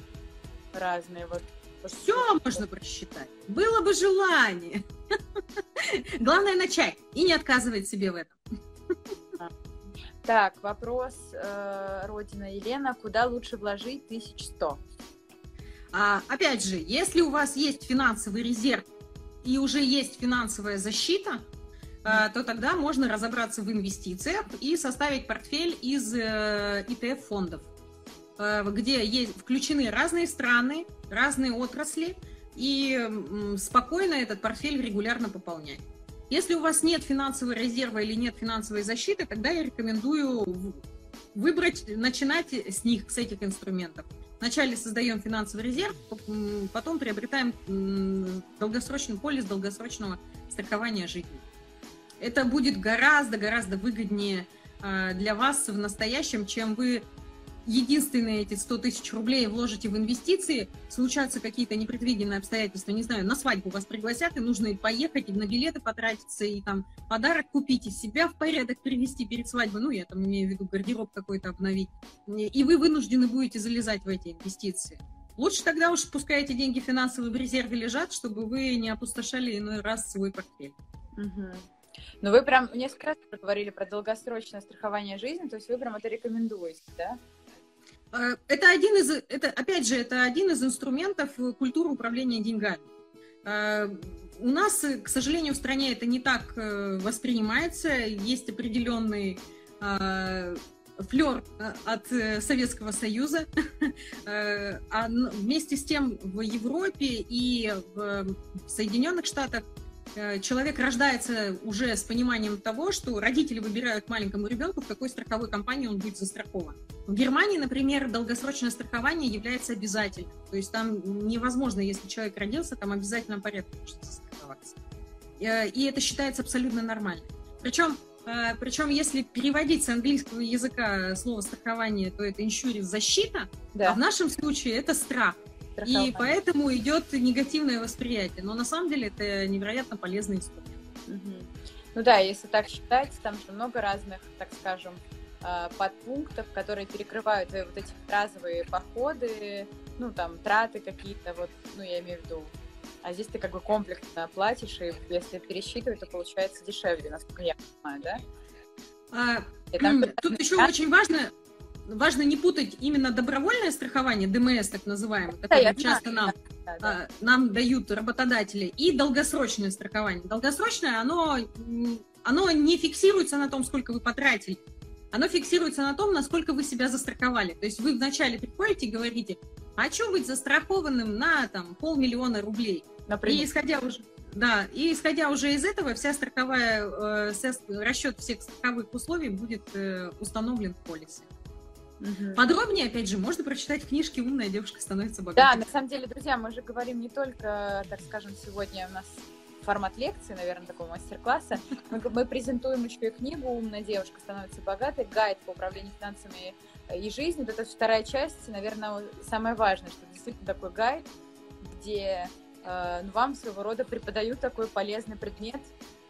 S2: разные, вот
S3: все можно просчитать. Было бы желание. [LAUGHS] Главное начать и не отказывать себе в этом. [LAUGHS]
S2: Так, вопрос э, Родина Елена. Куда лучше вложить 1100?
S3: А, опять же, если у вас есть финансовый резерв и уже есть финансовая защита, э, то тогда можно разобраться в инвестициях и составить портфель из э, ETF-фондов, э, где есть, включены разные страны, разные отрасли, и э, спокойно этот портфель регулярно пополнять. Если у вас нет финансового резерва или нет финансовой защиты, тогда я рекомендую выбрать, начинать с них, с этих инструментов. Вначале создаем финансовый резерв, потом приобретаем долгосрочный полис долгосрочного страхования жизни. Это будет гораздо-гораздо выгоднее а, для вас в настоящем, чем вы единственные эти 100 тысяч рублей вложите в инвестиции, случаются какие-то непредвиденные обстоятельства, не знаю, на свадьбу вас пригласят, и нужно поехать, и на билеты потратиться, и там подарок купить, и себя в порядок привести перед свадьбой, ну, я там имею в виду гардероб какой-то обновить, и вы вынуждены будете залезать в эти инвестиции. Лучше тогда уж пускай эти деньги финансовые в резерве лежат, чтобы вы не опустошали иной раз свой портфель.
S2: Угу. Ну, вы прям несколько раз говорили про долгосрочное страхование жизни, то есть вы прям это рекомендуете, да?
S3: А, это один из, это, опять же, это один из инструментов культуры управления деньгами. А, у нас, к сожалению, в стране это не так э, воспринимается. Есть определенный а, флер от э, Советского Союза. [LAUGHS] А вместе с тем в Европе и в Соединенных Штатах человек рождается уже с пониманием того, что родители выбирают маленькому ребенку, в какой страховой компании он будет застрахован. В Германии, например, долгосрочное страхование является обязательным. То есть там невозможно, если человек родился, там обязательно порядке нужно застраховаться. Э, и это считается абсолютно нормально. Причем А, Причем, если переводить с английского языка слово страхование, то это insurance защита, да. а в нашем случае это страх. И поэтому идет негативное восприятие. Но на самом деле это невероятно полезный инструмент.
S2: Угу. Ну да, если так считать, там же много разных, так скажем, а, подпунктов, которые перекрывают вот эти разовые походы, ну там траты какие-то, вот, ну я имею в виду. А здесь ты как бы комплексно платишь, и если пересчитывать, то получается дешевле, насколько я понимаю, да?
S3: А, там, тут еще очень важно, важно не путать именно добровольное страхование, ДМС так называемое, которое да, часто нам, да, да. А, нам дают работодатели, и долгосрочное страхование. Долгосрочное, оно, оно не фиксируется на том, сколько вы потратили оно фиксируется на том, насколько вы себя застраховали. То есть вы вначале приходите и говорите, что быть застрахованным на там, полмиллиона рублей? Например. И исходя уже, да, и исходя уже из этого, вся страховая, э, вся, расчет всех страховых условий будет э, установлен в полисе. Угу. Подробнее, опять же, можно прочитать в книжке «Умная девушка становится богатой».
S2: Да, на самом деле, друзья, мы же говорим не только, так скажем, сегодня у нас формат лекции, наверное, такого мастер-класса. Мы, мы презентуем еще и книгу «Умная девушка становится богатой», гайд по управлению финансами и жизнью. Это вторая часть, наверное, самое важное, что действительно такой гайд, где э, ну, вам своего рода преподают такой полезный предмет,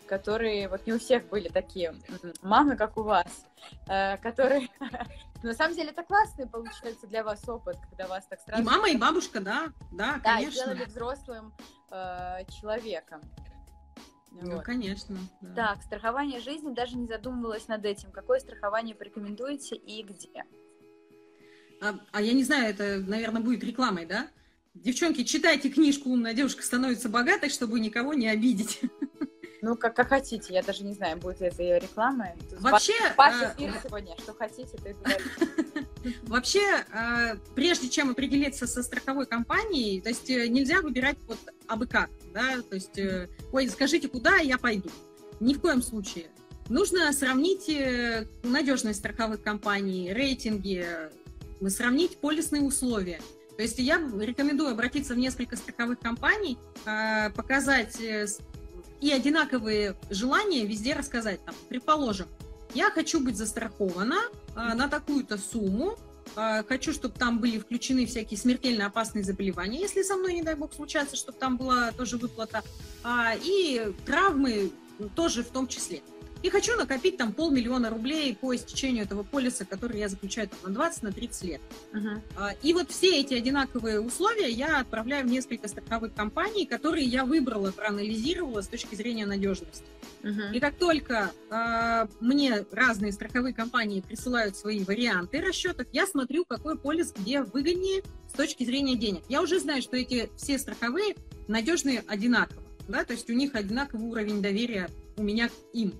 S2: которые вот не у всех были такие мамы, как у вас, э, [LAUGHS] которые на самом деле это классный получается для вас опыт, когда вас так сразу...
S3: И мама, и бабушка, да, да,
S2: да конечно. Да, сделали взрослым э, человеком.
S3: Ну, вот. конечно.
S2: Да. Так, страхование жизни, даже не задумывалась над этим. Какое страхование порекомендуете и где?
S3: А, а я не знаю, это, наверное, будет рекламой, да? Девчонки, читайте книжку «Умная девушка становится богатой», чтобы никого не обидеть. [LAUGHS]
S2: Ну, как, как хотите, я даже не знаю, будет ли это ее реклама.
S3: Вообще...
S2: Ваш эфир сегодня, что хотите, то и говорите. [LAUGHS]
S3: Вообще, а, прежде чем определиться со страховой компанией, то есть э, нельзя выбирать вот абы как, да, то есть, э, ой, скажите, куда я пойду. Ни в коем случае. Нужно сравнить э, надежность страховых компаний, рейтинги, сравнить полисные условия. То есть я рекомендую обратиться в несколько страховых компаний, показать и одинаковые желания везде рассказать. Там, предположим, я хочу быть застрахована а, на такую-то сумму, а, хочу, чтобы там были включены всякие смертельно опасные заболевания, если со мной, не дай бог, случаться, чтобы там была тоже выплата, а, и травмы тоже в том числе и хочу накопить там полмиллиона рублей по истечению этого полиса, который я заключаю там, на 20, на 30 лет. Uh-huh. И вот все эти одинаковые условия я отправляю в несколько страховых компаний, которые я выбрала, проанализировала с точки зрения надежности. Uh-huh. И как только э, мне разные страховые компании присылают свои варианты расчетов, я смотрю, какой полис где выгоднее с точки зрения денег. Я уже знаю, что эти все страховые надежные одинаково. Да, то есть у них одинаковый уровень доверия у меня к им.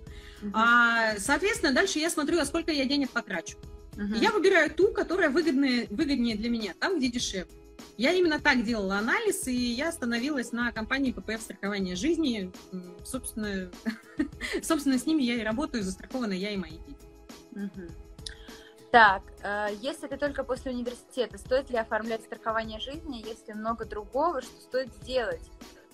S3: А, соответственно, дальше я смотрю, а сколько я денег потрачу. Uh-huh. я выбираю ту, которая выгодная, выгоднее для меня, там, где дешевле. Я именно так делала анализ, и я остановилась на компании ППФ страхования жизни. Собственно, [LAUGHS] собственно, с ними я и работаю, застрахована я и мои дети.
S2: Угу. Так, э, если ты только после университета, стоит ли оформлять страхование жизни, если много другого, что стоит сделать?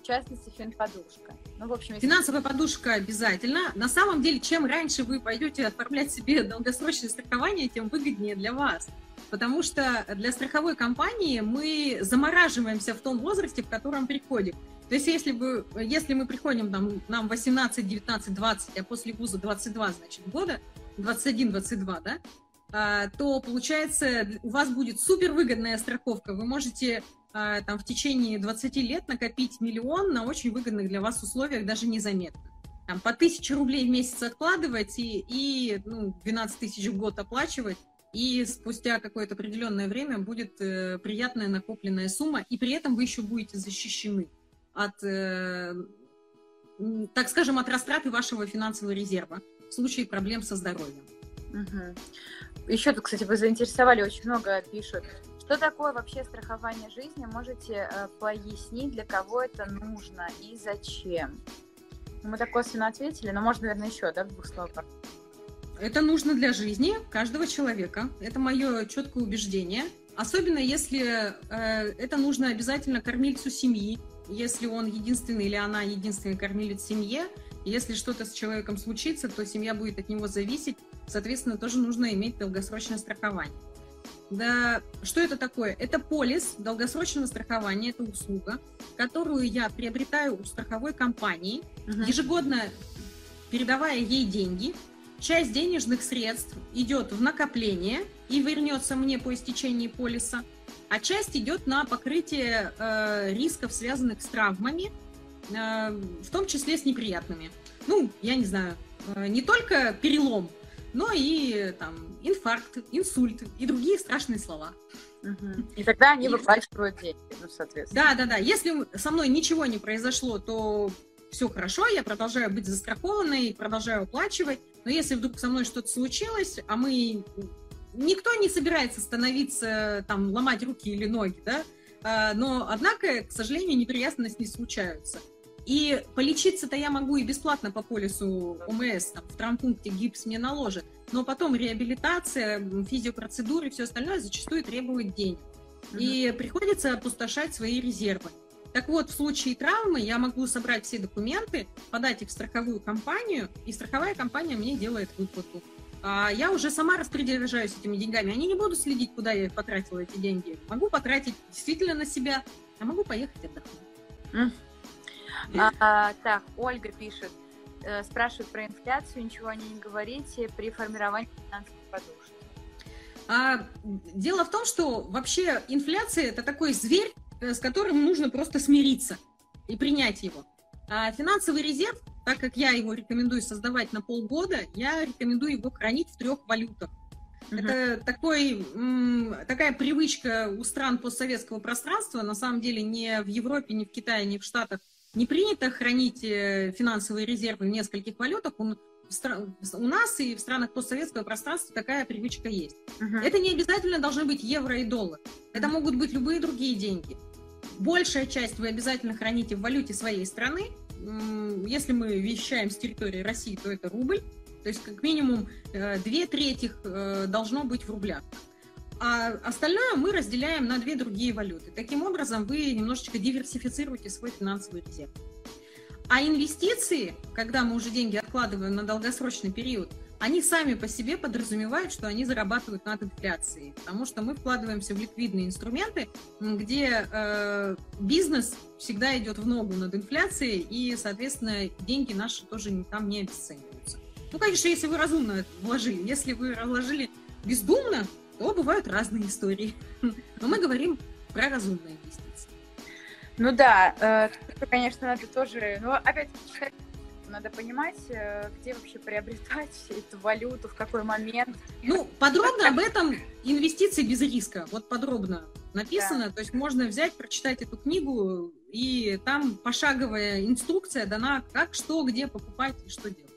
S2: в частности, финподушка.
S3: Ну, в общем, если... Финансовая подушка обязательно. На самом деле, чем раньше вы пойдете оформлять себе [LAUGHS] долгосрочное страхование, тем выгоднее для вас. Потому что для страховой компании мы замораживаемся в том возрасте, в котором приходим. То есть если, бы, если мы приходим, там, нам 18, 19, 20, а после вуза 22, значит, года, 21-22, да, а, то получается у вас будет супер выгодная страховка. Вы можете там, в течение 20 лет накопить миллион на очень выгодных для вас условиях, даже незаметно. Там, по 1000 рублей в месяц откладывать и, и ну, 12 тысяч в год оплачивать, и спустя какое-то определенное время будет э, приятная накопленная сумма, и при этом вы еще будете защищены от, э, так скажем, от растраты вашего финансового резерва в случае проблем со здоровьем.
S2: Угу. Еще тут, кстати, вы заинтересовали, очень много пишут что такое вообще страхование жизни? Можете э, пояснить, для кого это нужно и зачем? Мы так косвенно ответили, но можно, наверное, еще, да, в двух словах.
S3: Это нужно для жизни каждого человека. Это мое четкое убеждение. Особенно если э, это нужно обязательно кормильцу семьи, если он единственный или она единственный кормилец в семье, Если что-то с человеком случится, то семья будет от него зависеть. Соответственно, тоже нужно иметь долгосрочное страхование. Да, что это такое? Это полис долгосрочного страхования, это услуга, которую я приобретаю у страховой компании, uh-huh. ежегодно передавая ей деньги. Часть денежных средств идет в накопление и вернется мне по истечении полиса, а часть идет на покрытие э, рисков, связанных с травмами, э, в том числе с неприятными. Ну, я не знаю, э, не только перелом, но и там инфаркт, инсульт и другие страшные слова. [LAUGHS]
S2: И тогда они и... выплачивают деньги, ну, соответственно.
S3: Да, да, да. Если со мной ничего не произошло, то все хорошо, я продолжаю быть застрахованной, продолжаю оплачивать. Но если вдруг со мной что-то случилось, а мы... Никто не собирается становиться, там, ломать руки или ноги, да? А, но, однако, к сожалению, неприятности случаются. И полечиться-то я могу и бесплатно по полису ОМС, там, в травмпункте гипс мне наложат, но потом реабилитация, физиопроцедуры и все остальное зачастую требует денег. Uh-huh. И приходится опустошать свои резервы. Так вот, в случае травмы я могу собрать все документы, подать их в страховую компанию, и страховая компания мне делает выплату. А я уже сама распоряжаюсь этими деньгами. Они не будут следить, куда я потратила эти деньги. Могу потратить действительно на себя, а могу поехать отдохнуть.
S2: А, так, Ольга пишет, э, спрашивает про инфляцию, ничего о ней не говорите при формировании финансовой подушки.
S3: А, дело в том, что вообще инфляция это такой зверь, э, с которым нужно просто смириться и принять его. А финансовый резерв, так как я его рекомендую создавать на полгода, я рекомендую его хранить в трех валютах. Uh-huh. Это такой, такая привычка у стран постсоветского пространства, на самом деле не в Европе, не в Китае, не в Штатах, не принято хранить э, финансовые резервы в нескольких валютах. У нас и в странах постсоветского пространства такая привычка есть. Uh-huh. Это не обязательно должны быть евро и доллар. Это могут быть любые другие деньги. Большая часть вы обязательно храните в валюте своей страны. Если мы вещаем с территории России, то это рубль. То есть как минимум э, две трети э, должно быть в рублях а остальное мы разделяем на две другие валюты. Таким образом, вы немножечко диверсифицируете свой финансовый резерв. А инвестиции, когда мы уже деньги откладываем на долгосрочный период, они сами по себе подразумевают, что они зарабатывают над инфляцией, потому что мы вкладываемся в ликвидные инструменты, где э, бизнес всегда идет в ногу над инфляцией, и, соответственно, деньги наши тоже там не обесцениваются. Ну, конечно, если вы разумно вложили, если вы вложили бездумно, то бывают разные истории. Но мы говорим про разумные инвестиции.
S2: Ну да, э, конечно, надо тоже, но опять надо понимать, э, где вообще приобретать [LAUGHS] эту валюту, в какой момент.
S3: Ну, подробно об этом инвестиции без риска. Вот подробно написано. Да. То есть можно взять, прочитать эту книгу, и там пошаговая инструкция дана, как, что, где покупать и что делать.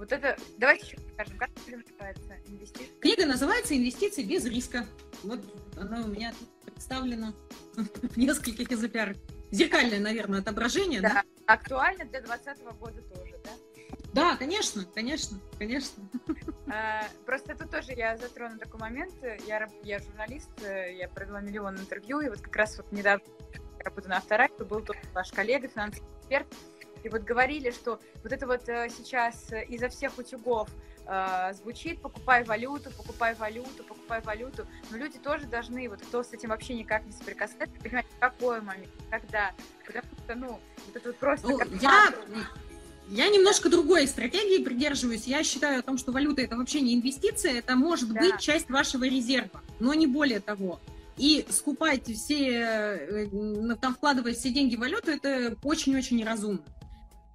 S2: Вот это, давайте еще скажем, как книга называется?
S3: Инвестиции? Книга называется «Инвестиции без риска». Вот она у меня представлена в нескольких экземплярах. Зеркальное, наверное, отображение, да? да?
S2: Актуально для 2020 года тоже, да?
S3: Да, конечно, конечно, конечно.
S2: А, просто тут тоже я затрону такой момент. Я, я журналист, я провела миллион интервью, и вот как раз вот недавно я работаю на авторайке, был тот ваш коллега, финансовый эксперт, и вот говорили, что вот это вот э, сейчас изо всех утюгов э, звучит «покупай валюту, покупай валюту, покупай валюту», но люди тоже должны, вот кто с этим вообще никак не соприкасается, понимать, в какой момент, когда, потому что, ну, вот это вот просто... Ну,
S3: я... Я немножко другой стратегии придерживаюсь. Я считаю о том, что валюта это вообще не инвестиция, это может да. быть часть вашего резерва, но не более того. И скупать все, э, там вкладывать все деньги в валюту, это очень-очень неразумно.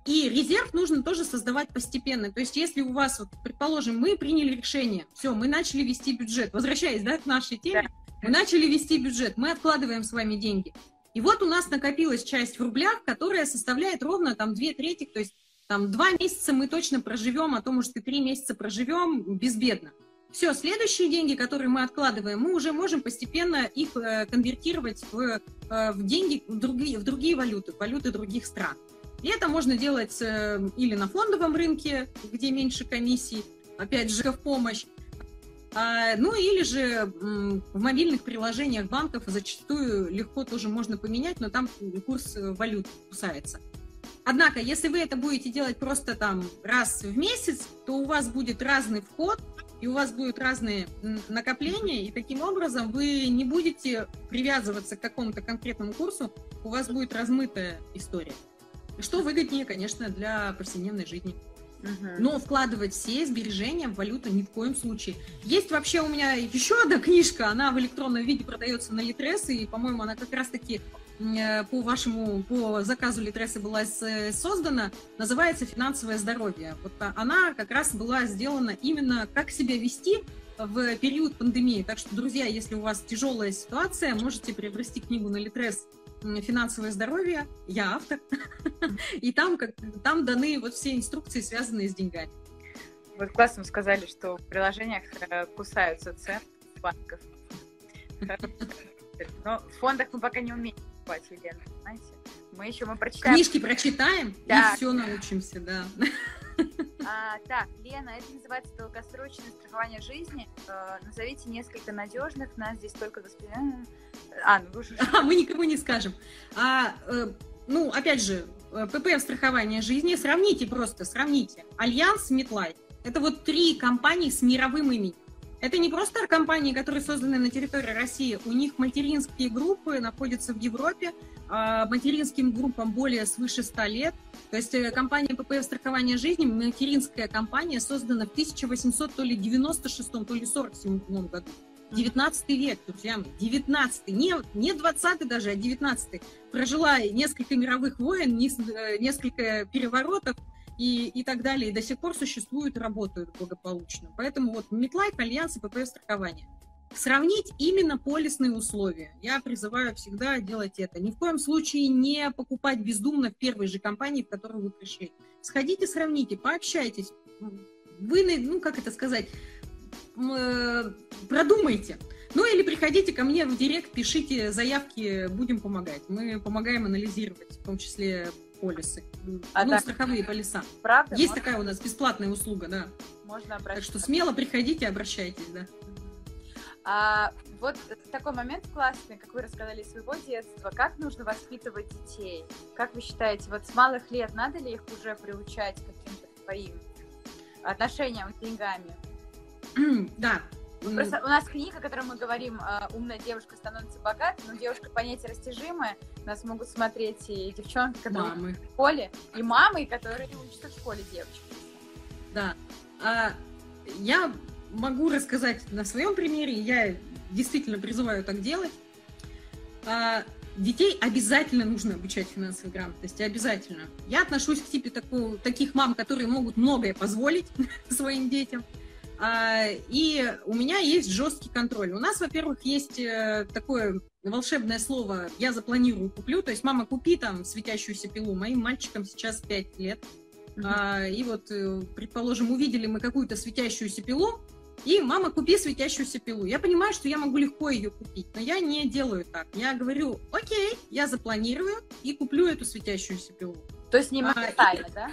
S3: И резерв нужно тоже создавать постепенно. То есть, если у вас, вот, предположим, мы приняли решение, все, мы начали вести бюджет, возвращаясь да, к нашей теме, мы начали вести бюджет, мы откладываем с вами деньги. И вот у нас накопилась часть в рублях, которая составляет ровно там две трети, то есть там два месяца мы точно проживем, а то, может, и три месяца проживем безбедно. Все, следующие деньги, которые мы откладываем, мы уже можем постепенно их э, конвертировать в, э, в деньги в другие, в другие валюты, валюты других стран. И это можно делать э, или на фондовом рынке, где меньше комиссий, опять же, в помощь, а, ну или же в мобильных приложениях банков зачастую легко тоже можно поменять, но там курс э, валют кусается. Однако, если вы это будете делать просто там раз в месяц, то у вас будет разный вход, и у вас будут разные накопления, и таким образом вы не будете привязываться к какому-то конкретному курсу, у вас будет размытая история. Что выгоднее, конечно, для повседневной жизни. Но вкладывать все сбережения в валюту ни в коем случае. Есть вообще у меня еще одна книжка, она в электронном виде продается на Литрес, и, по-моему, она как раз-таки э, по вашему, по заказу Литреса была создана, называется «Финансовое здоровье». Вот она как раз была сделана именно как себя вести в период пандемии. Так что, друзья, если у вас тяжелая ситуация, можете приобрести книгу на Литрес финансовое здоровье, я автор, [LAUGHS] и там, как, там даны вот все инструкции, связанные с деньгами.
S2: Вот классно сказали, что в приложениях э, кусаются цены банков. [LAUGHS] Но в фондах мы пока не умеем покупать, Елена, знаете. Мы еще мы прочитаем.
S3: Книжки прочитаем да. и все научимся, да.
S2: А, так, Лена, это называется долгосрочное страхование жизни. Э, назовите несколько надежных. Нас здесь только господин.
S3: А, ну вы [LAUGHS] А, мы никому не скажем. А, э, ну, опять же, э, ППФ страхование жизни. Сравните просто, сравните. Альянс, MetLife. Это вот три компании с мировым именем. Это не просто компании, которые созданы на территории России. У них материнские группы находятся в Европе. А материнским группам более свыше 100 лет. То есть э, компания ППФ страхования жизни, материнская компания, создана в 1800 то ли 96 то ли 47 году. 19 век, друзья мои, 19 не, не 20 даже, а 19 Прожила несколько мировых войн, э, несколько переворотов, и, и так далее, и до сих пор существуют, работают благополучно. Поэтому вот MetLife, Альянс и ППФ страхование. Сравнить именно полисные условия. Я призываю всегда делать это. Ни в коем случае не покупать бездумно в первой же компании, в которую вы пришли. Сходите, сравните, пообщайтесь. Вы, ну, как это сказать, э, продумайте. Ну или приходите ко мне в директ, пишите заявки, будем помогать. Мы помогаем анализировать, в том числе полисы. А ну, так... страховые полиса. Правда? Есть можно... такая у нас бесплатная услуга, да. Можно обращаться. Так что смело приходите, обращайтесь, да.
S2: А, вот такой момент классный, как вы рассказали из своего детства. Как нужно воспитывать детей? Как вы считаете, вот с малых лет надо ли их уже приучать к каким-то своим отношениям с деньгами? [CLEARS THROAT]
S3: да,
S2: Просто у нас книга, о которой мы говорим, а, «Умная девушка становится богатой», но девушка понятие растяжимое. Нас могут смотреть и девчонки, которые мамы. в школе, и мамы, которые учатся в школе девочки.
S3: Да. А, я могу рассказать на своем примере, я действительно призываю так делать. А, детей обязательно нужно обучать финансовой грамотности, обязательно. Я отношусь к типу такого, таких мам, которые могут многое позволить [LAUGHS] своим детям – и у меня есть жесткий контроль. У нас, во-первых, есть э, такое волшебное слово «я запланирую, куплю». То есть, мама, купи там светящуюся пилу. Моим мальчикам сейчас 5 лет. Mm-hmm. И вот, э, предположим, увидели мы какую-то светящуюся пилу, и мама, купи светящуюся пилу. Я понимаю, что я могу легко ее купить, но я не делаю так. Я говорю, окей, я запланирую и куплю эту светящуюся пилу.
S2: То есть не моментально, а, и... да?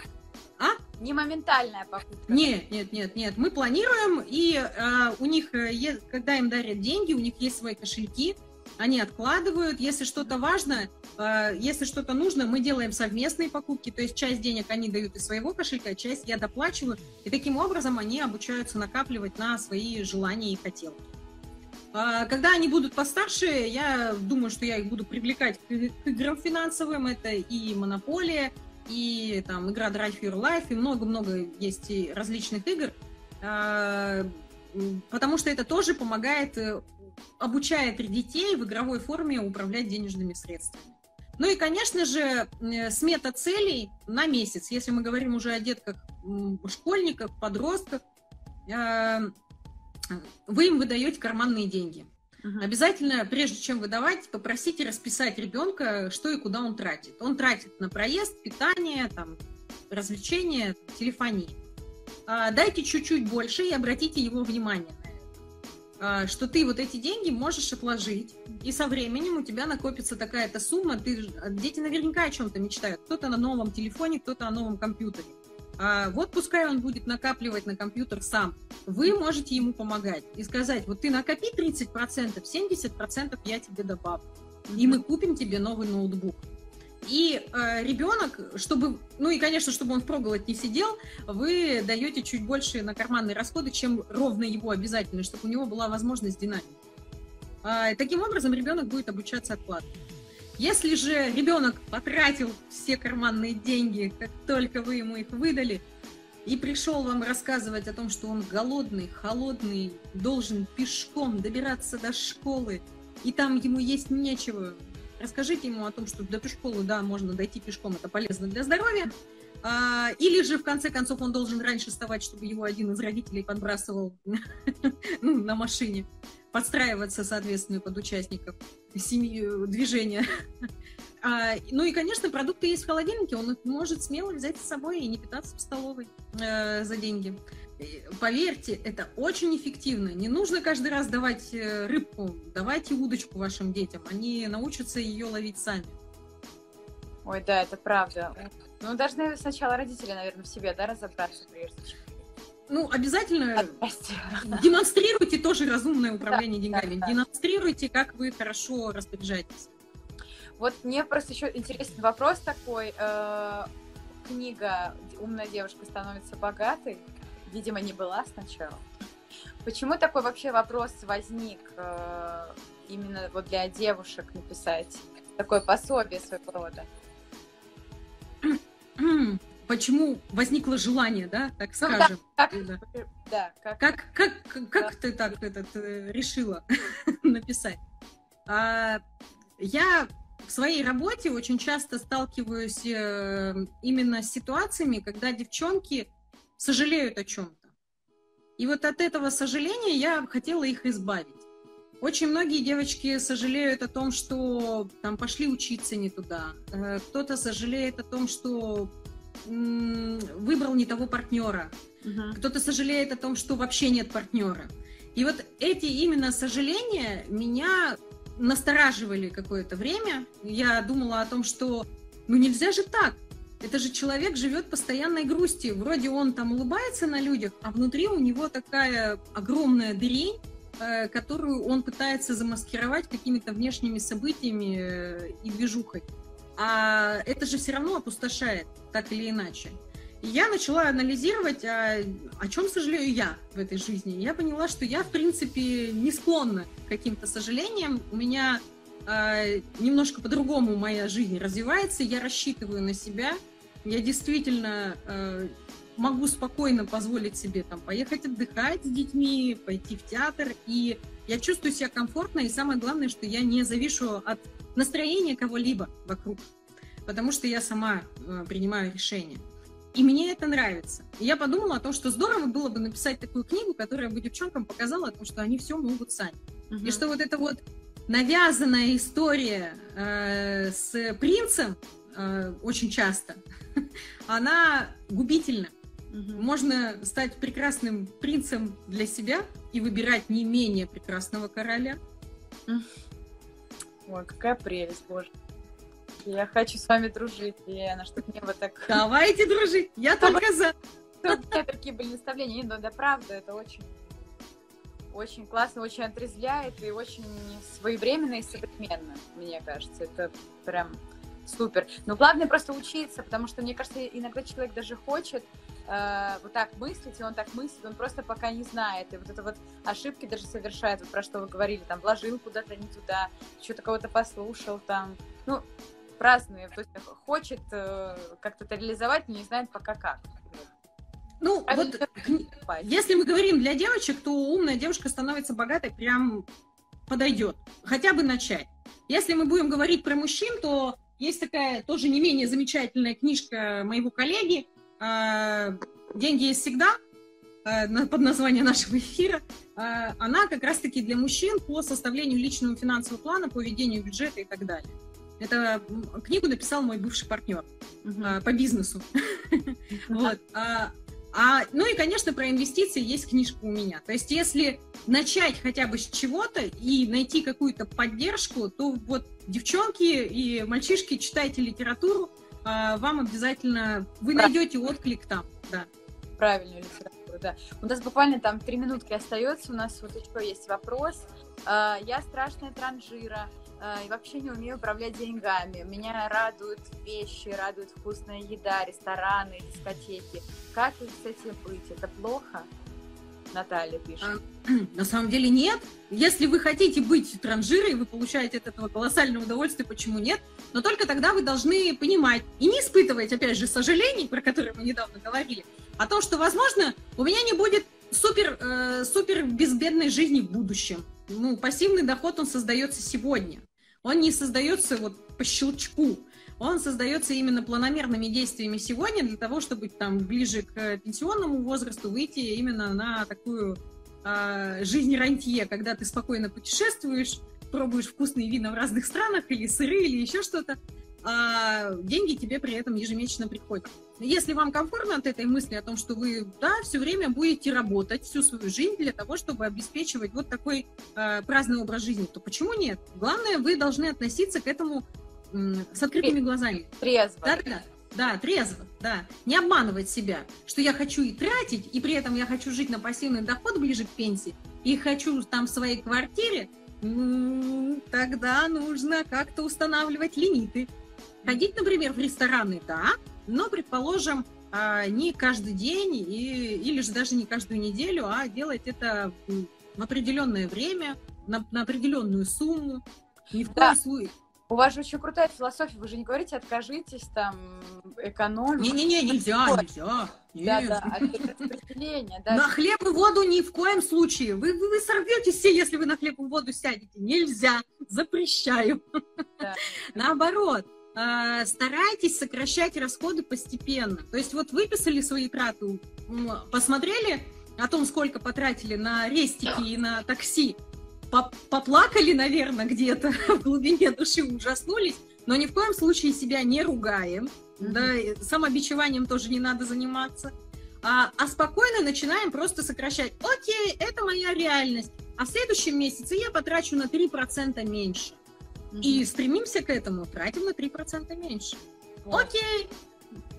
S3: А?
S2: Не моментальная покупка.
S3: Нет, нет, нет, нет. Мы планируем, и э, у них, э, когда им дарят деньги, у них есть свои кошельки, они откладывают. Если что-то важно, э, если что-то нужно, мы делаем совместные покупки. То есть часть денег они дают из своего кошелька, часть я доплачиваю. И таким образом они обучаются накапливать на свои желания и хотелки. А, когда они будут постарше, я думаю, что я их буду привлекать к играм финансовым. Это и монополия, и там игра Drive Your Life, и много-много есть и различных игр, а, потому что это тоже помогает, э, обучает детей в игровой форме управлять денежными средствами. Ну и, конечно же, смета целей на месяц. Если мы говорим уже о детках, школьниках, подростках, а, вы им выдаете карманные деньги. Угу. Обязательно, прежде чем выдавать, попросите расписать ребенка, что и куда он тратит. Он тратит на проезд, питание, там, развлечения, телефонии. А, дайте чуть-чуть больше и обратите его внимание на это. А, что ты вот эти деньги можешь отложить, и со временем у тебя накопится такая-то сумма. Ты, дети наверняка о чем-то мечтают. Кто-то на новом телефоне, кто-то о новом компьютере. А вот пускай он будет накапливать на компьютер сам. Вы можете ему помогать и сказать, вот ты накопи 30%, 70% я тебе добавлю. И мы купим тебе новый ноутбук. И э, ребенок, чтобы, ну и, конечно, чтобы он впроголодь не сидел, вы даете чуть больше на карманные расходы, чем ровно его обязательно, чтобы у него была возможность динамики. А, таким образом, ребенок будет обучаться откладывать. Если же ребенок потратил все карманные деньги, как только вы ему их выдали, и пришел вам рассказывать о том, что он голодный, холодный, должен пешком добираться до школы, и там ему есть нечего, расскажите ему о том, что до школы, да, можно дойти пешком, это полезно для здоровья, а, или же, в конце концов, он должен раньше вставать, чтобы его один из родителей подбрасывал [LAUGHS] ну, на машине, подстраиваться, соответственно, под участников семьи, движения. [LAUGHS] А, ну и, конечно, продукты есть в холодильнике, он их может смело взять с собой и не питаться в столовой э, за деньги. Поверьте, это очень эффективно. Не нужно каждый раз давать э, рыбку, давайте удочку вашим детям. Они научатся ее ловить сами.
S2: Ой, да, это правда. Ну, должны сначала родители, наверное, в себе, да, разобраться прежде чем.
S3: Ну, обязательно демонстрируйте тоже разумное управление да, деньгами. Да, да. Демонстрируйте, как вы хорошо распоряжаетесь.
S2: Вот мне просто еще интересный вопрос такой. Э, книга «Умная девушка становится богатой», видимо, не была сначала. Почему такой вообще вопрос возник э, именно вот для девушек написать такое пособие своего рода? [CLEARS THROAT] [CLEARS THROAT]
S3: Почему возникло желание, да, так ну, скажем? Да, как, да. Да, как, как, как, как, как ты так этот, э, решила [LAUGHS] написать? А, я в своей работе очень часто сталкиваюсь э, именно с ситуациями, когда девчонки сожалеют о чем-то. И вот от этого сожаления я хотела их избавить. Очень многие девочки сожалеют о том, что там пошли учиться не туда. Э, кто-то сожалеет о том, что выбрал не того партнера. Uh-huh. Кто-то сожалеет о том, что вообще нет партнера. И вот эти именно сожаления меня настораживали какое-то время. Я думала о том, что ну нельзя же так. Это же человек живет постоянной грустью. Вроде он там улыбается на людях, а внутри у него такая огромная дрень, э, которую он пытается замаскировать какими-то внешними событиями э, и движухой. А это же все равно опустошает, так или иначе. И я начала анализировать, а, о чем сожалею я в этой жизни. Я поняла, что я, в принципе, не склонна к каким-то сожалениям. У меня а, немножко по-другому моя жизнь развивается. Я рассчитываю на себя. Я действительно а, могу спокойно позволить себе там поехать отдыхать с детьми, пойти в театр. И я чувствую себя комфортно. И самое главное, что я не завишу от настроения кого-либо вокруг. Потому что я сама а, принимаю решения. И мне это нравится. И я подумала о том, что здорово было бы написать такую книгу, которая бы девчонкам показала о том, что они все могут сами. Угу. И что вот эта вот навязанная история э, с принцем э, очень часто, [LAUGHS] она губительна. Угу. Можно стать прекрасным принцем для себя и выбирать не менее прекрасного короля.
S2: Ой, какая прелесть, боже. Я хочу с вами дружить, Лена, чтобы мне вот так...
S3: Давайте дружить, я только за.
S2: Такие были наставления, но да, правда, это очень очень классно, очень отрезвляет и очень своевременно и современно, мне кажется. Это прям супер. Но главное просто учиться, потому что, мне кажется, иногда человек даже хочет э, вот так мыслить, и он так мыслит, он просто пока не знает. И вот это вот ошибки даже совершает, вот про что вы говорили, там, вложил куда-то не туда, что-то кого-то послушал там. Ну, разные. То есть хочет э, как-то это реализовать, но не знает пока как.
S3: Ну, а вот если мы говорим для девочек, то умная девушка становится богатой прям подойдет. Хотя бы начать. Если мы будем говорить про мужчин, то есть такая тоже не менее замечательная книжка моего коллеги «Деньги есть всегда», э, под названием нашего эфира. Она как раз-таки для мужчин по составлению личного финансового плана, по ведению бюджета и так далее. Это книгу написал мой бывший партнер по бизнесу. вот. А, ну и, конечно, про инвестиции есть книжка у меня. То есть, если начать хотя бы с чего-то и найти какую-то поддержку, то вот девчонки и мальчишки, читайте литературу, вам обязательно, вы найдете отклик там, да.
S2: Правильную литературу, да. У нас буквально там три минутки остается, у нас вот еще есть вопрос. А, я страшная транжира, и вообще не умею управлять деньгами. Меня радуют вещи, радует вкусная еда, рестораны, дискотеки. Как с этим быть? Это плохо? Наталья пишет. А, [CLEARS THROAT]
S3: на самом деле нет. Если вы хотите быть транжирой, вы получаете от этого колоссальное удовольствие, почему нет? Но только тогда вы должны понимать и не испытывать, опять же, сожалений, про которые мы недавно говорили, о том, что, возможно, у меня не будет супер, э, супер безбедной жизни в будущем. Ну, пассивный доход, он создается сегодня. Он не создается вот по щелчку он создается именно планомерными действиями сегодня для того, чтобы там ближе к пенсионному возрасту выйти именно на такую э, жизнь рантье, когда ты спокойно путешествуешь, пробуешь вкусные вина в разных странах или сыры или еще что-то, а деньги тебе при этом ежемесячно приходят. Если вам комфортно от этой мысли о том, что вы, да, все время будете работать всю свою жизнь для того, чтобы обеспечивать вот такой э, праздный образ жизни, то почему нет? Главное, вы должны относиться к этому с открытыми глазами.
S2: Трезво.
S3: Да, да, да, трезво, да. Не обманывать себя, что я хочу и тратить, и при этом я хочу жить на пассивный доход ближе к пенсии, и хочу там в своей квартире, тогда нужно как-то устанавливать лимиты. Ходить, например, в рестораны, да, но, предположим, а, не каждый день и, или же даже не каждую неделю, а делать это в определенное время, на, на определенную сумму. Ни в да. коем случае
S2: у вас же очень крутая философия, вы же не говорите, откажитесь, там, экономить.
S3: Не-не-не, нельзя, нельзя.
S2: Да-да, распределение. Да.
S3: На хлеб и воду ни в коем случае. Вы, вы, вы сорветесь все, если вы на хлеб и воду сядете. Нельзя, запрещаю. Да. Наоборот, а, старайтесь сокращать расходы постепенно. То есть вот выписали свои траты, посмотрели о том, сколько потратили на рестики и на такси, поплакали, наверное, где-то [LAUGHS] в глубине души, ужаснулись, но ни в коем случае себя не ругаем, mm-hmm. да, самобичеванием тоже не надо заниматься, а, а спокойно начинаем просто сокращать. Окей, это моя реальность, а в следующем месяце я потрачу на 3% меньше. Mm-hmm. И стремимся к этому, тратим на 3% меньше. Вот. Окей,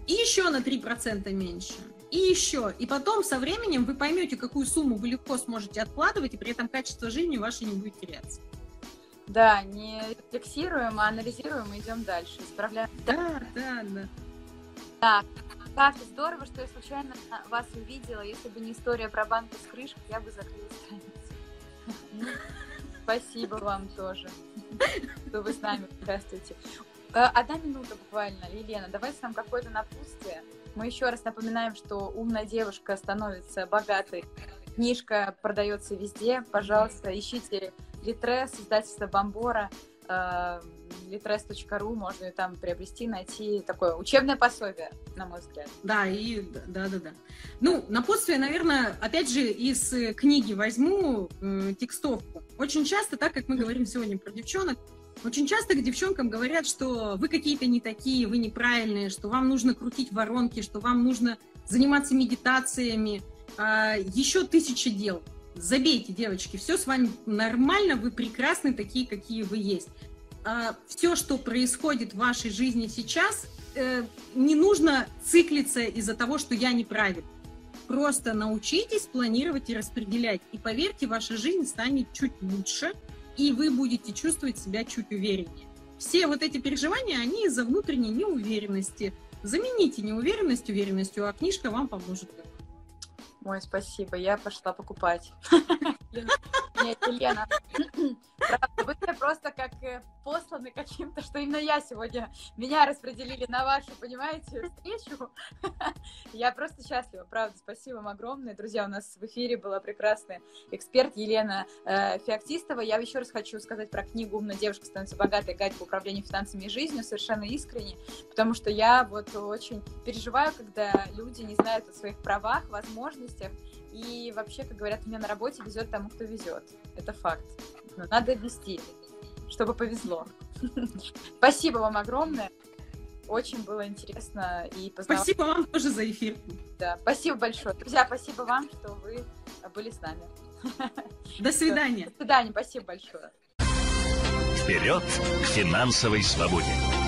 S3: и еще на 3% меньше и еще. И потом со временем вы поймете, какую сумму вы легко сможете откладывать, и при этом качество жизни ваше не будет теряться.
S2: Да, не фиксируем, а анализируем и идем дальше, исправляем.
S3: Да, да, да.
S2: Так, как здорово, что я случайно вас увидела. Если бы не история про банку с крышкой, я бы закрыла страницу. Спасибо вам тоже, что вы с нами участвуете. Э, одна минута буквально, Елена, давайте нам какое-то напутствие мы еще раз напоминаем, что умная девушка становится богатой. Книжка продается везде. Пожалуйста, ищите Литрес, издательство Бомбора, э, litres.ru, можно там приобрести, найти такое учебное пособие, на мой взгляд.
S3: Да, и да, да, да. Ну, напутствие, наверное, опять же, из книги возьму э, текстовку. Очень часто, так как мы говорим сегодня про девчонок, очень часто к девчонкам говорят, что вы какие-то не такие, вы неправильные, что вам нужно крутить воронки, что вам нужно заниматься медитациями, а, еще тысяча дел. Забейте, девочки, все с вами нормально, вы прекрасны такие, какие вы есть. А, все, что происходит в вашей жизни сейчас, э, не нужно циклиться из-за того, что я неправильно. Просто научитесь планировать и распределять. И поверьте, ваша жизнь станет чуть лучше, и вы будете чувствовать себя чуть увереннее. Все вот эти переживания, они из-за внутренней неуверенности. Замените неуверенность уверенностью, а книжка вам поможет.
S2: Ой, спасибо, я пошла покупать. [LAUGHS] Нет, Елена, правда, вы просто как э, посланы каким-то, что именно я сегодня, меня распределили на вашу, понимаете, встречу. [LAUGHS] Я просто счастлива, правда, спасибо вам огромное. Друзья, у нас в эфире была прекрасная эксперт Елена э, Феоктистова. Я еще раз хочу сказать про книгу «Умная девушка становится богатой. Гайд по управлению финансами и жизнью» совершенно искренне, потому что я вот очень переживаю, когда люди не знают о своих правах, возможностях, и вообще, как говорят, у меня на работе везет тому, кто везет. Это факт. Но надо вести, чтобы повезло. [LAUGHS] Спасибо вам огромное. Очень было интересно и
S3: познавать. Спасибо вам тоже за эфир.
S2: Да, спасибо большое. Друзья, спасибо вам, что вы были с нами. [LAUGHS]
S3: До свидания.
S2: До свидания, спасибо большое.
S1: Вперед к финансовой свободе!